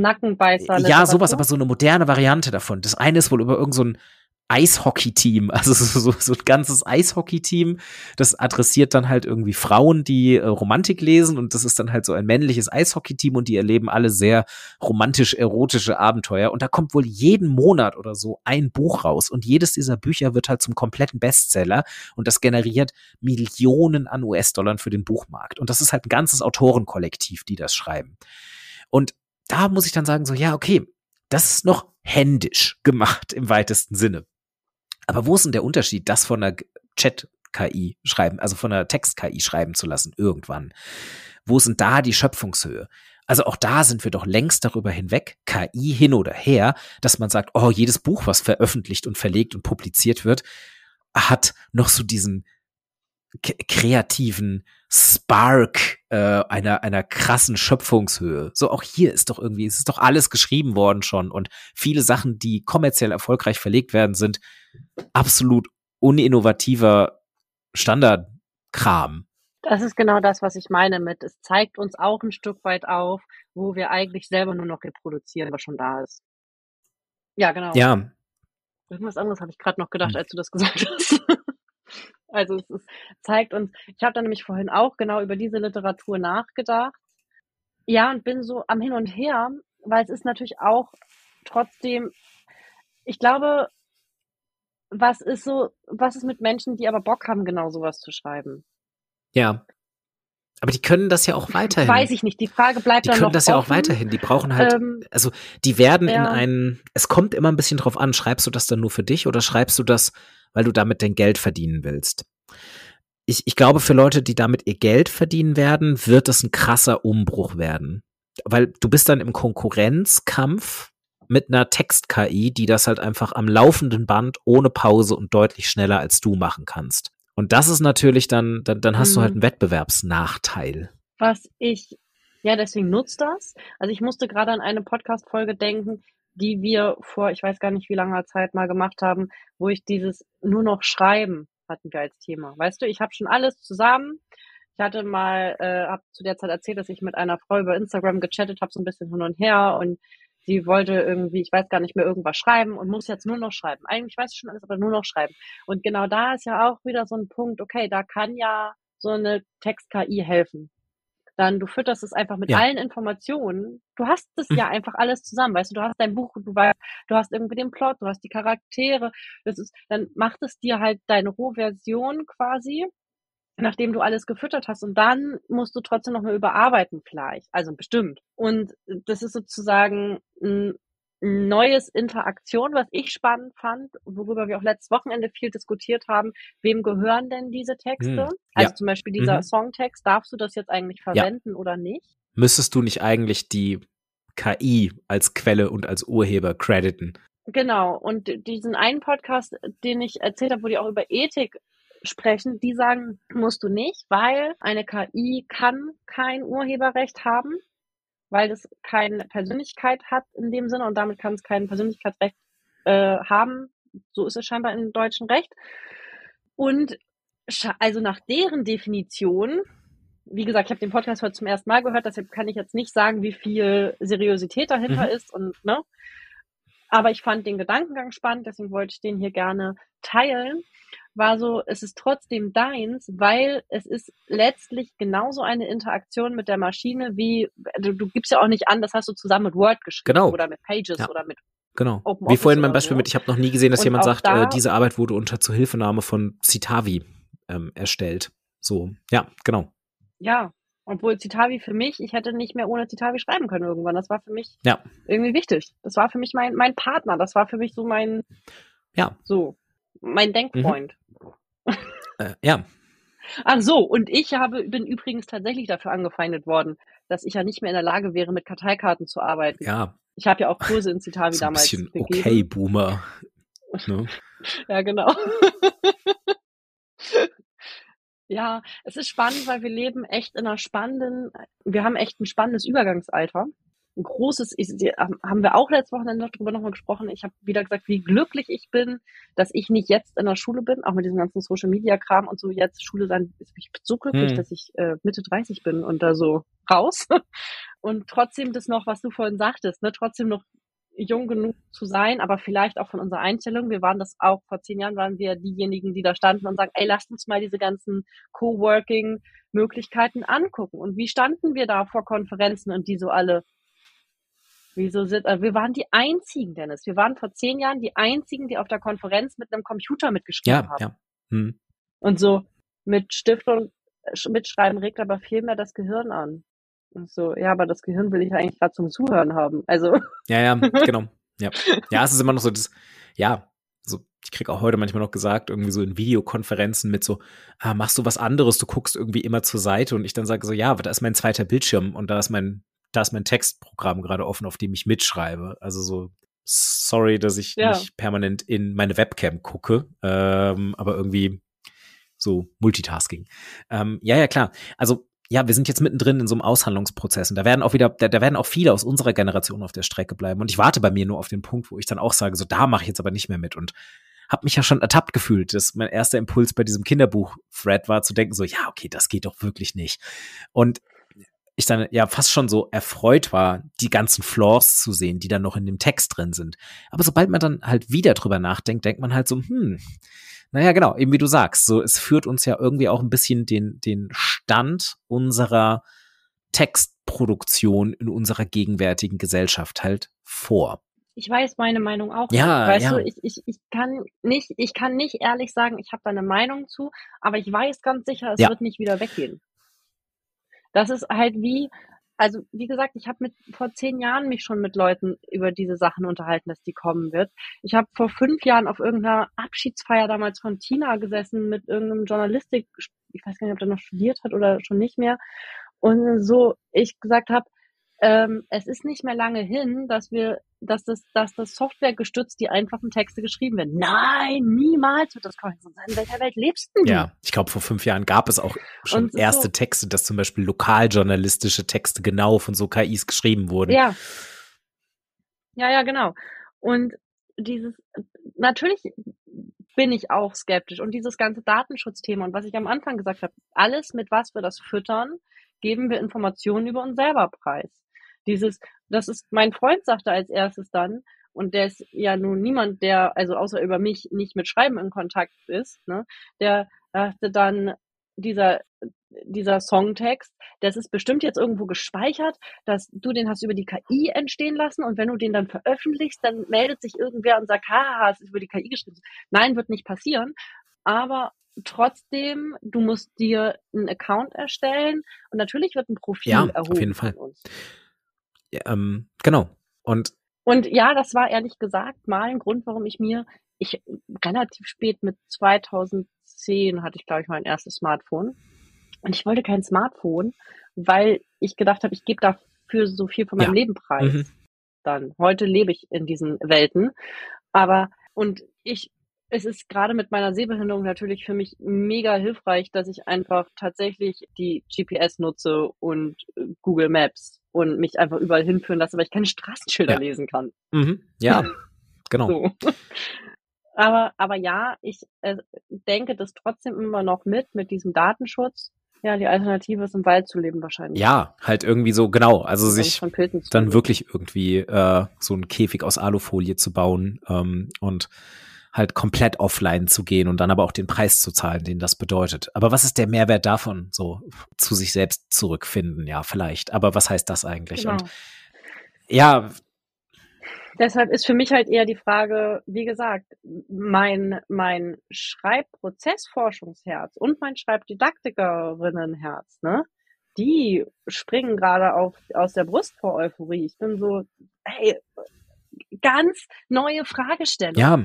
Nackenbeißer.
Ja, sowas, aber so eine moderne Variante davon. Das eine ist wohl über irgendein so Eishockey-Team, [laughs] also so, so, so ein ganzes Eishockey-Team, das adressiert dann halt irgendwie Frauen, die äh, Romantik lesen. Und das ist dann halt so ein männliches Eishockey-Team. Und die erleben alle sehr romantisch-erotische Abenteuer. Und da kommt wohl jeden Monat oder so ein Buch raus. Und jedes dieser Bücher wird halt zum kompletten Bestseller. Und das generiert Millionen an US-Dollar für den Buchmarkt. Und das ist halt ein ganzes Autorenkollektiv, die das schreiben. Und da muss ich dann sagen, so, ja, okay, das ist noch händisch gemacht im weitesten Sinne. Aber wo ist denn der Unterschied, das von einer Chat-KI schreiben, also von einer Text-KI schreiben zu lassen irgendwann? Wo sind da die Schöpfungshöhe? Also auch da sind wir doch längst darüber hinweg, KI hin oder her, dass man sagt, oh, jedes Buch, was veröffentlicht und verlegt und publiziert wird, hat noch so diesen kreativen Spark äh, einer, einer krassen Schöpfungshöhe. So auch hier ist doch irgendwie, es ist doch alles geschrieben worden schon und viele Sachen, die kommerziell erfolgreich verlegt werden, sind absolut uninnovativer Standardkram.
Das ist genau das, was ich meine mit, es zeigt uns auch ein Stück weit auf, wo wir eigentlich selber nur noch reproduzieren, was schon da ist. Ja, genau.
Ja.
Irgendwas anderes habe ich gerade noch gedacht, hm. als du das gesagt hast. Also es ist, zeigt uns, ich habe da nämlich vorhin auch genau über diese Literatur nachgedacht. Ja, und bin so am Hin und Her, weil es ist natürlich auch trotzdem, ich glaube, was ist so, was ist mit Menschen, die aber Bock haben, genau sowas zu schreiben?
Ja. Aber die können das ja auch [laughs] weiterhin.
Weiß ich nicht. Die Frage bleibt
die
dann noch.
Die können das ja auch weiterhin. Die brauchen halt, ähm, also die werden ja. in einen, es kommt immer ein bisschen drauf an, schreibst du das dann nur für dich oder schreibst du das weil du damit dein Geld verdienen willst. Ich, ich glaube, für Leute, die damit ihr Geld verdienen werden, wird es ein krasser Umbruch werden. Weil du bist dann im Konkurrenzkampf mit einer Text-KI, die das halt einfach am laufenden Band ohne Pause und deutlich schneller als du machen kannst. Und das ist natürlich dann, dann, dann hast mhm. du halt mhm. einen Wettbewerbsnachteil.
Was ich, ja, deswegen nutzt das. Also ich musste gerade an eine Podcast-Folge denken, die wir vor, ich weiß gar nicht wie langer Zeit mal gemacht haben, wo ich dieses nur noch Schreiben hatten wir als Thema. Weißt du, ich habe schon alles zusammen. Ich hatte mal, äh, habe zu der Zeit erzählt, dass ich mit einer Frau über Instagram gechattet habe, so ein bisschen hin und her und sie wollte irgendwie, ich weiß gar nicht mehr, irgendwas schreiben und muss jetzt nur noch schreiben. Eigentlich weiß ich schon alles, aber nur noch schreiben. Und genau da ist ja auch wieder so ein Punkt, okay, da kann ja so eine Text-KI helfen? Dann du fütterst es einfach mit
Ja.
allen Informationen. Du hast das
Mhm.
ja einfach alles zusammen, weißt du, du hast dein Buch, du weißt, du hast irgendwie den Plot, du hast die Charaktere. Das ist, dann macht es dir halt deine Rohversion quasi, nachdem du alles gefüttert hast. Und dann musst du trotzdem noch mal überarbeiten vielleicht. Also bestimmt. Und das ist sozusagen ein neues Interaktion, was ich spannend fand, worüber wir auch letztes Wochenende viel diskutiert haben. Wem gehören denn diese Texte?
Hm,
Also
ja.
zum Beispiel dieser
Mhm.
Songtext, darfst du das jetzt eigentlich verwenden oder nicht?
Müsstest du nicht eigentlich die KI als Quelle und als Urheber crediten?
Genau. Und diesen einen Podcast, den ich erzählt habe, wo die auch über Ethik sprechen, die sagen, musst du nicht, weil eine KI kann kein Urheberrecht haben, weil es keine Persönlichkeit hat in dem Sinne und damit kann es kein Persönlichkeitsrecht äh, haben. So ist es scheinbar im deutschen Recht. Und also nach deren Definition, wie gesagt, ich habe den Podcast heute zum ersten Mal gehört, deshalb kann ich jetzt nicht sagen, wie viel Seriosität dahinter
Mhm.
ist und ne. Aber ich fand den Gedankengang spannend, deswegen wollte ich den hier gerne teilen. War so, es ist trotzdem deins, weil es ist letztlich genauso eine Interaktion mit der Maschine wie, du, du gibst ja auch nicht an, das hast du zusammen mit Word geschrieben
Genau.
oder mit Pages
Ja.
oder mit
Genau.
Open
Wie vorhin mein Beispiel
so.
mit, ich habe noch nie gesehen, dass
Und
jemand sagt,
da-
äh, diese Arbeit wurde unter Zuhilfenahme von Citavi ähm, erstellt. So, ja, genau.
Ja, obwohl Citavi für mich, ich hätte nicht mehr ohne Citavi schreiben können irgendwann. Das war für mich
Ja.
irgendwie wichtig. Das war für mich mein, mein Partner. Das war für mich so mein,
Ja.
so, mein Denkfreund. [laughs]
Äh, ja,
Ach so, und ich habe, bin übrigens tatsächlich dafür angefeindet worden, dass ich ja nicht mehr in der Lage wäre, mit Karteikarten zu arbeiten.
ja,
Ich habe ja auch Kurse in Citavi
so ein
damals
bisschen
gegeben.
okay, Boomer. [laughs] Ne?
Ja, genau. [laughs] ja, es ist spannend, weil wir leben echt in einer spannenden, wir haben echt ein spannendes Übergangsalter. Ein großes, ich, die, haben wir auch letztes Wochenende drüber nochmal gesprochen. Ich habe wieder gesagt, wie glücklich ich bin, dass ich nicht jetzt in der Schule bin, auch mit diesem ganzen Social Media Kram und so jetzt Schule sein. Ich bin so glücklich,
Hm.
dass ich äh, Mitte 30 bin und da so raus. [laughs] Und trotzdem das noch, was du vorhin sagtest, ne, trotzdem noch jung genug zu sein, aber vielleicht auch von unserer Einstellung. Wir waren das auch, vor zehn Jahren waren wir diejenigen, die da standen und sagen, ey, lasst uns mal diese ganzen Coworking-Möglichkeiten angucken. Und wie standen wir da vor Konferenzen und die so alle? Wieso sind, äh, wir waren die einzigen, Dennis. Wir waren vor zehn Jahren die einzigen, die auf der Konferenz mit einem Computer mitgeschrieben
Ja,
haben.
ja. Hm.
Und so mit Stift und äh, Mitschreiben regt aber viel mehr das Gehirn an. Und so, ja, aber das Gehirn will ich eigentlich gerade zum Zuhören haben. Also, [laughs]
Ja, ja, genau. Ja. [laughs] ja, es ist immer noch so das, ja, so, ich krieg auch heute manchmal noch gesagt, irgendwie so in Videokonferenzen mit so, ah, machst du was anderes, du guckst irgendwie immer zur Seite und ich dann sage so, ja, aber da ist mein zweiter Bildschirm und da ist mein, da ist mein Textprogramm gerade offen, auf dem ich mitschreibe. Also so, sorry, dass ich
Ja.
nicht permanent in meine Webcam gucke, ähm, aber irgendwie so Multitasking. Ähm, ja, ja, klar. Also ja, wir sind jetzt mittendrin in so einem Aushandlungsprozess und da werden auch wieder, da, da werden auch viele aus unserer Generation auf der Strecke bleiben und ich warte bei mir nur auf den Punkt, wo ich dann auch sage, so da mache ich jetzt aber nicht mehr mit und habe mich ja schon ertappt gefühlt, dass mein erster Impuls bei diesem Kinderbuch-Thread war zu denken, so ja, okay, das geht doch wirklich nicht und ich dann ja fast schon so erfreut war, die ganzen Flaws zu sehen, die dann noch in dem Text drin sind. Aber sobald man dann halt wieder drüber nachdenkt, denkt man halt so, hm, naja, genau, eben wie du sagst, so es führt uns ja irgendwie auch ein bisschen den, den Stand unserer Textproduktion in unserer gegenwärtigen Gesellschaft halt vor.
ich weiß meine Meinung auch.
Ja.
Weißt
ja.
du, ich, ich, ich kann nicht, ich kann nicht ehrlich sagen, ich habe da eine Meinung zu, aber ich weiß ganz sicher, es
Ja.
wird nicht wieder weggehen. Das ist halt wie, also wie gesagt, ich habe mit vor zehn Jahren mich schon mit Leuten über diese Sachen unterhalten, dass die kommen wird. Ich habe vor fünf Jahren auf irgendeiner Abschiedsfeier damals von Tina gesessen mit irgendeinem Journalistik, ich weiß gar nicht, ob der noch studiert hat oder schon nicht mehr. Und so ich gesagt habe, ähm, es ist nicht mehr lange hin, dass wir, dass das, dass das Software gestützt die einfachen Texte geschrieben werden. Nein, niemals wird das kommen. In welcher Welt lebst denn du?
Ja, ich glaube, vor fünf Jahren gab es auch schon
Und
erste
so-
Texte, dass zum Beispiel lokaljournalistische Texte genau von so KIs geschrieben wurden.
Ja. Ja, ja, genau. Und dieses, natürlich bin ich auch skeptisch. Und dieses ganze Datenschutzthema und was ich am Anfang gesagt habe, alles, mit was wir das füttern, geben wir Informationen über uns selber preis. Dieses, das ist, mein Freund sagte als erstes dann, und der ist ja nun niemand, der, also außer über mich, nicht mit Schreiben in Kontakt ist, ne, der sagte dann, dieser dieser Songtext, das ist bestimmt jetzt irgendwo gespeichert, dass du den hast über die KI entstehen lassen und wenn du den dann veröffentlichst, dann meldet sich irgendwer und sagt, haha, es ist über die KI geschrieben. Nein, wird nicht passieren. Aber trotzdem, du musst dir einen Account erstellen und natürlich wird ein Profil
ja,
erhoben.
Auf jeden Fall. Ja, ähm, genau. Und
und ja, das war ehrlich gesagt mal ein Grund, warum ich mir, ich relativ spät mit 2010 hatte ich, glaube ich, mein erstes Smartphone. Und ich wollte kein Smartphone, weil ich gedacht habe, ich gebe dafür so viel von meinem ja. Leben preis. Mhm. Dann. Heute lebe ich in diesen Welten. Aber, und ich, es ist gerade mit meiner Sehbehinderung natürlich für mich mega hilfreich, dass ich einfach tatsächlich die GPS nutze und Google Maps und mich einfach überall hinführen lasse, weil ich keine Straßenschilder
ja.
lesen kann.
Mhm. Ja, [laughs] genau.
So. [laughs] Aber, aber ja, ich äh, denke das trotzdem immer noch mit, mit diesem Datenschutz. Ja, die Alternative ist im Wald zu leben wahrscheinlich.
Ja, halt irgendwie so, genau. Also sich dann wirklich irgendwie äh, so einen Käfig aus Alufolie zu bauen ähm, und halt komplett offline zu gehen und dann aber auch den Preis zu zahlen, den das bedeutet. Aber was ist der Mehrwert davon? So zu sich selbst zurückfinden, ja, vielleicht. Aber was heißt das eigentlich? Genau. Und ja,
Deshalb ist für mich halt eher die Frage, wie gesagt, mein, mein Schreibprozessforschungsherz und mein Schreibdidaktikerinnenherz, ne? Die springen gerade auf, aus der Brust vor Euphorie. Ich bin so, hey, ganz neue Fragestellung.
Ja.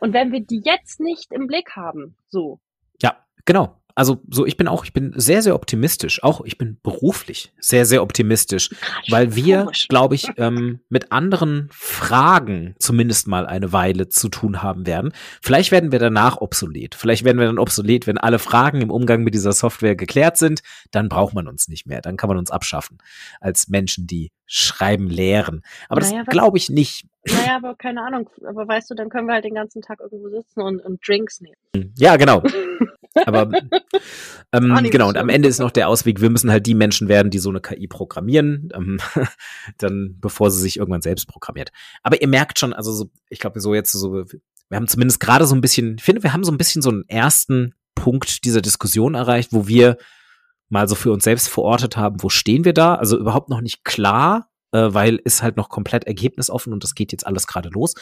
Und wenn wir die jetzt nicht im Blick haben, so.
Ja, genau also so ich bin auch, ich bin sehr, sehr optimistisch. Auch ich bin beruflich sehr, sehr optimistisch, weil wir, glaube ich, [laughs] ähm, mit anderen Fragen zumindest mal eine Weile zu tun haben werden. Vielleicht werden wir danach obsolet. Vielleicht werden wir dann obsolet, wenn alle Fragen im Umgang mit dieser Software geklärt sind. Dann braucht man uns nicht mehr. Dann kann man uns abschaffen als Menschen, die schreiben lehren. Aber naja, das glaube ich nicht.
Naja, aber keine Ahnung. Aber weißt du, dann können wir halt den ganzen Tag irgendwo sitzen und, und Drinks nehmen.
Ja, genau. [laughs] Aber ähm, genau, und am Ende ist noch der Ausweg, wir müssen halt die Menschen werden, die so eine KI programmieren, ähm, [laughs] dann bevor sie sich irgendwann selbst programmiert. Aber ihr merkt schon, also so, ich glaube, so jetzt so, wir haben zumindest gerade so ein bisschen, ich finde, wir haben so ein bisschen so einen ersten Punkt dieser Diskussion erreicht, wo wir mal so für uns selbst verortet haben, wo stehen wir da? Also überhaupt noch nicht klar, äh, weil ist halt noch komplett ergebnisoffen und das geht jetzt alles gerade los.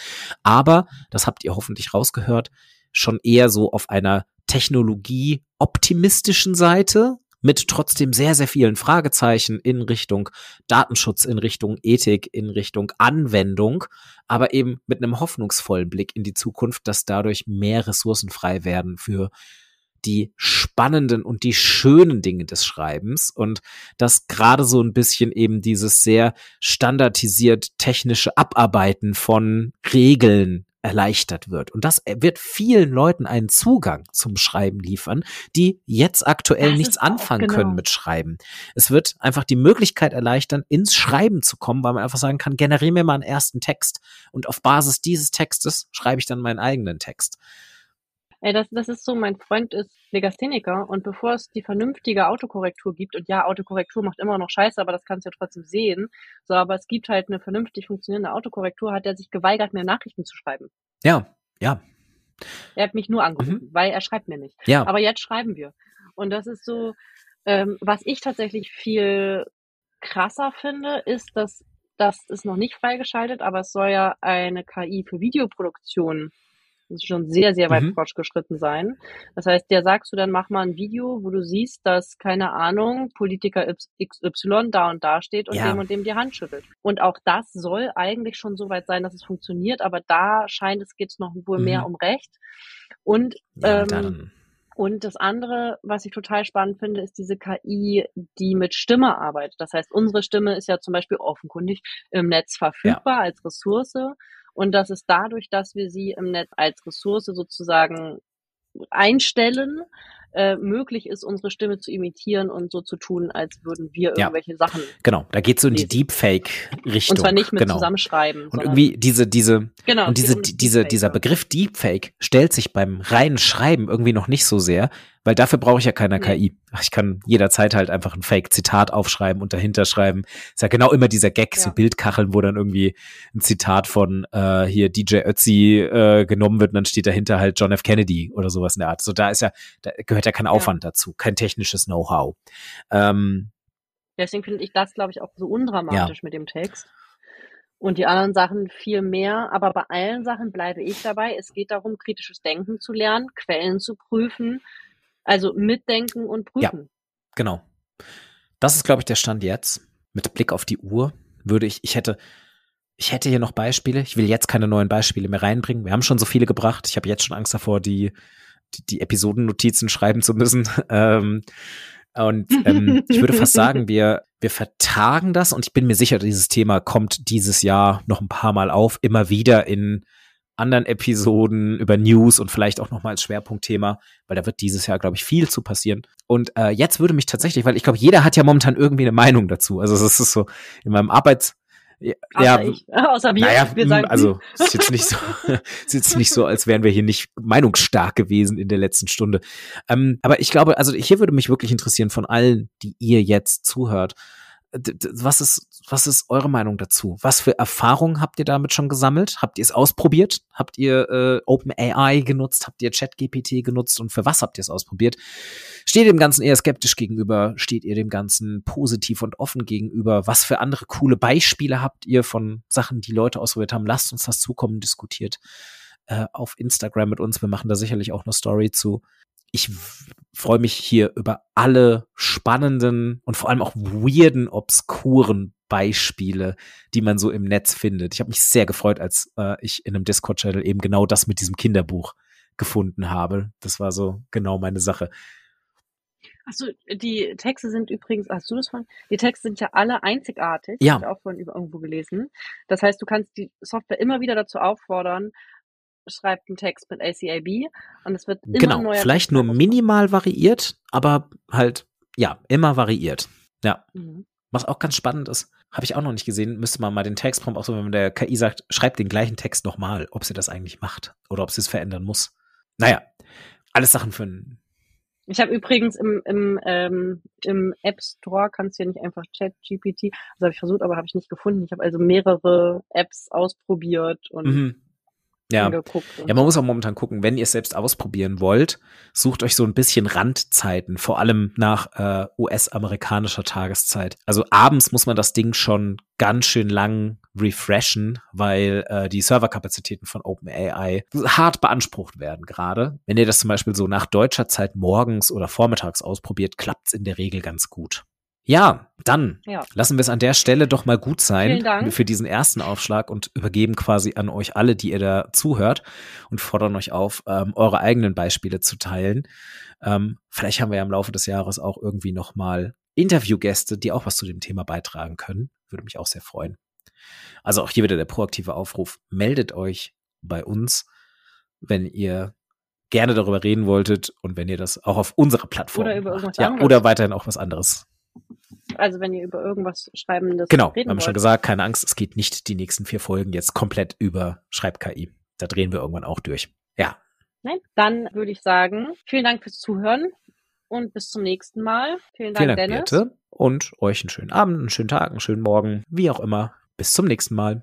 Aber, das habt ihr hoffentlich rausgehört, schon eher so auf einer technologieoptimistischen Seite mit trotzdem sehr, sehr vielen Fragezeichen in Richtung Datenschutz, in Richtung Ethik, in Richtung Anwendung, aber eben mit einem hoffnungsvollen Blick in die Zukunft, dass dadurch mehr Ressourcen frei werden für die spannenden und die schönen Dinge des Schreibens und dass gerade so ein bisschen eben dieses sehr standardisiert technische Abarbeiten von Regeln erleichtert wird. Und das wird vielen Leuten einen Zugang zum Schreiben liefern, die jetzt aktuell das nichts anfangen genau. können mit Schreiben. Es wird einfach die Möglichkeit erleichtern, ins Schreiben zu kommen, weil man einfach sagen kann, generiere mir mal einen ersten Text und auf Basis dieses Textes schreibe ich dann meinen eigenen Text.
Ey, das, das ist so, mein Freund ist Legastheniker und bevor es die vernünftige Autokorrektur gibt, und ja, Autokorrektur macht immer noch Scheiße, aber das kannst du ja trotzdem sehen, so, aber es gibt halt eine vernünftig funktionierende Autokorrektur, hat er sich geweigert, mir Nachrichten zu schreiben.
Ja, ja.
Er hat mich nur angerufen, mhm. weil er schreibt mir nicht.
Ja.
Aber jetzt schreiben wir. Und das ist so, ähm, was ich tatsächlich viel krasser finde, ist, dass das ist noch nicht freigeschaltet, aber es soll ja eine KI für Videoproduktion muss schon sehr, sehr weit mhm. fortgeschritten sein. Das heißt, der sagst du dann, mach mal ein Video, wo du siehst, dass, keine Ahnung, Politiker XY da und da steht und ja. dem und dem die Hand schüttelt. Und auch das soll eigentlich schon so weit sein, dass es funktioniert, aber da scheint es geht noch wohl mhm. mehr um Recht. Und ja, ähm, und das andere, was ich total spannend finde, ist diese KI, die mit Stimme arbeitet. Das heißt, unsere Stimme ist ja zum Beispiel offenkundig im Netz verfügbar ja. als Ressource und dass es dadurch, dass wir sie im Netz als Ressource sozusagen einstellen, äh, möglich ist, unsere Stimme zu imitieren und so zu tun, als würden wir irgendwelche
ja.
Sachen.
Genau, da geht es so in die Deepfake-Richtung. Und
zwar nicht mit
genau.
Zusammenschreiben.
Und irgendwie diese, diese, genau, und diese, diese, dieser Begriff Deepfake stellt sich beim reinen Schreiben irgendwie noch nicht so sehr, Weil dafür brauche ich ja keine KI. Ich kann jederzeit halt einfach ein Fake-Zitat aufschreiben und dahinter schreiben. Ist ja genau immer dieser Gag, ja. so Bildkacheln, wo dann irgendwie ein Zitat von äh, hier DJ Ötzi äh, genommen wird und dann steht dahinter halt John F. Kennedy oder sowas in der Art. So da ist ja, da gehört ja kein Aufwand ja. dazu, kein technisches Know-how. Ähm,
Deswegen finde ich das, glaube ich, auch so undramatisch ja. mit dem Text. Und die anderen Sachen viel mehr. Aber bei allen Sachen bleibe ich dabei. Es geht darum, kritisches Denken zu lernen, Quellen zu prüfen, also mitdenken und prüfen. Ja,
genau. Das ist, glaube ich, der Stand jetzt. Mit Blick auf die Uhr würde ich, ich hätte, ich hätte hier noch Beispiele. Ich will jetzt keine neuen Beispiele mehr reinbringen. Wir haben schon so viele gebracht. Ich habe jetzt schon Angst davor, die, die, die Episodennotizen schreiben zu müssen. [laughs] Ähm, und ähm, ich würde fast sagen, wir, wir vertagen das und ich bin mir sicher, dieses Thema kommt dieses Jahr noch ein paar Mal auf, immer wieder in anderen Episoden über News und vielleicht auch nochmal als Schwerpunktthema, weil da wird dieses Jahr, glaube ich, viel zu passieren. Und äh, jetzt würde mich tatsächlich, weil ich glaube, jeder hat ja momentan irgendwie eine Meinung dazu. Also es ist so in meinem Arbeits
ja, außer ich. [laughs] Außer wir.
Naja, wir sagen also [laughs] ist jetzt nicht so, [laughs] ist jetzt nicht so, als wären wir hier nicht meinungsstark gewesen in der letzten Stunde. Ähm, aber ich glaube, also hier würde mich wirklich interessieren von allen, die ihr jetzt zuhört. Was ist, was ist eure Meinung dazu? Was für Erfahrungen habt ihr damit schon gesammelt? Habt ihr es ausprobiert? Habt ihr äh, OpenAI genutzt? Habt ihr ChatGPT genutzt? Und für was habt ihr es ausprobiert? Steht ihr dem Ganzen eher skeptisch gegenüber? Steht ihr dem Ganzen positiv und offen gegenüber? Was für andere coole Beispiele habt ihr von Sachen, die Leute ausprobiert haben? Lasst uns das zukommen, diskutiert äh, auf Instagram mit uns. Wir machen da sicherlich auch eine Story zu ich freue mich hier über alle spannenden und vor allem auch weirden, obskuren Beispiele, die man so im Netz findet. Ich habe mich sehr gefreut, als äh, ich in einem Discord-Channel eben genau das mit diesem Kinderbuch gefunden habe. Das war so genau meine Sache.
Achso, die Texte sind übrigens, hast du das von? Die Texte sind ja alle einzigartig.
Ja.
Habe ich auch vorhin irgendwo gelesen. Das heißt, du kannst die Software immer wieder dazu auffordern, schreibt einen Text mit ACAB und es wird immer
genau, vielleicht Text nur minimal variiert, aber halt ja immer variiert. Ja, mhm. was auch ganz spannend ist, habe ich auch noch nicht gesehen. Müsste man mal den Textprompt auch so, wenn man der KI sagt, schreibt den gleichen Text nochmal, ob sie das eigentlich macht oder ob sie es verändern muss. Naja, alles Sachen für einen
ich habe übrigens im, im, ähm, im App Store kannst du ja nicht einfach Chat GPT, also habe ich versucht, aber habe ich nicht gefunden. Ich habe also mehrere Apps ausprobiert und mhm.
Ja. ja, man muss auch momentan gucken, wenn ihr es selbst ausprobieren wollt, sucht euch so ein bisschen Randzeiten, vor allem nach äh, US-amerikanischer Tageszeit. Also abends muss man das Ding schon ganz schön lang refreshen, weil äh, die Serverkapazitäten von OpenAI hart beansprucht werden gerade. Wenn ihr das zum Beispiel so nach deutscher Zeit morgens oder vormittags ausprobiert, klappt es in der Regel ganz gut. Ja, dann ja. lassen wir es an der Stelle doch mal gut sein für diesen ersten Aufschlag und übergeben quasi an euch alle, die ihr da zuhört und fordern euch auf, ähm, eure eigenen Beispiele zu teilen. Ähm, vielleicht haben wir ja im Laufe des Jahres auch irgendwie noch mal Interviewgäste, die auch was zu dem Thema beitragen können. Würde mich auch sehr freuen. Also auch hier wieder der proaktive Aufruf. Meldet euch bei uns, wenn ihr gerne darüber reden wolltet und wenn ihr das auch auf unserer Plattform
oder über macht.
Ja, oder weiterhin auch was anderes
also wenn ihr über irgendwas Schreibendes
Genau, wir haben wollt. schon gesagt, keine Angst, es geht nicht die nächsten vier Folgen jetzt komplett über Schreib-KI. Da drehen wir irgendwann auch durch. Ja.
Nein, dann würde ich sagen, vielen Dank fürs Zuhören und bis zum nächsten Mal. Vielen Dank,
vielen Dank
Dennis.
Birte. Und euch einen schönen Abend, einen schönen Tag, einen schönen Morgen, wie auch immer. Bis zum nächsten Mal.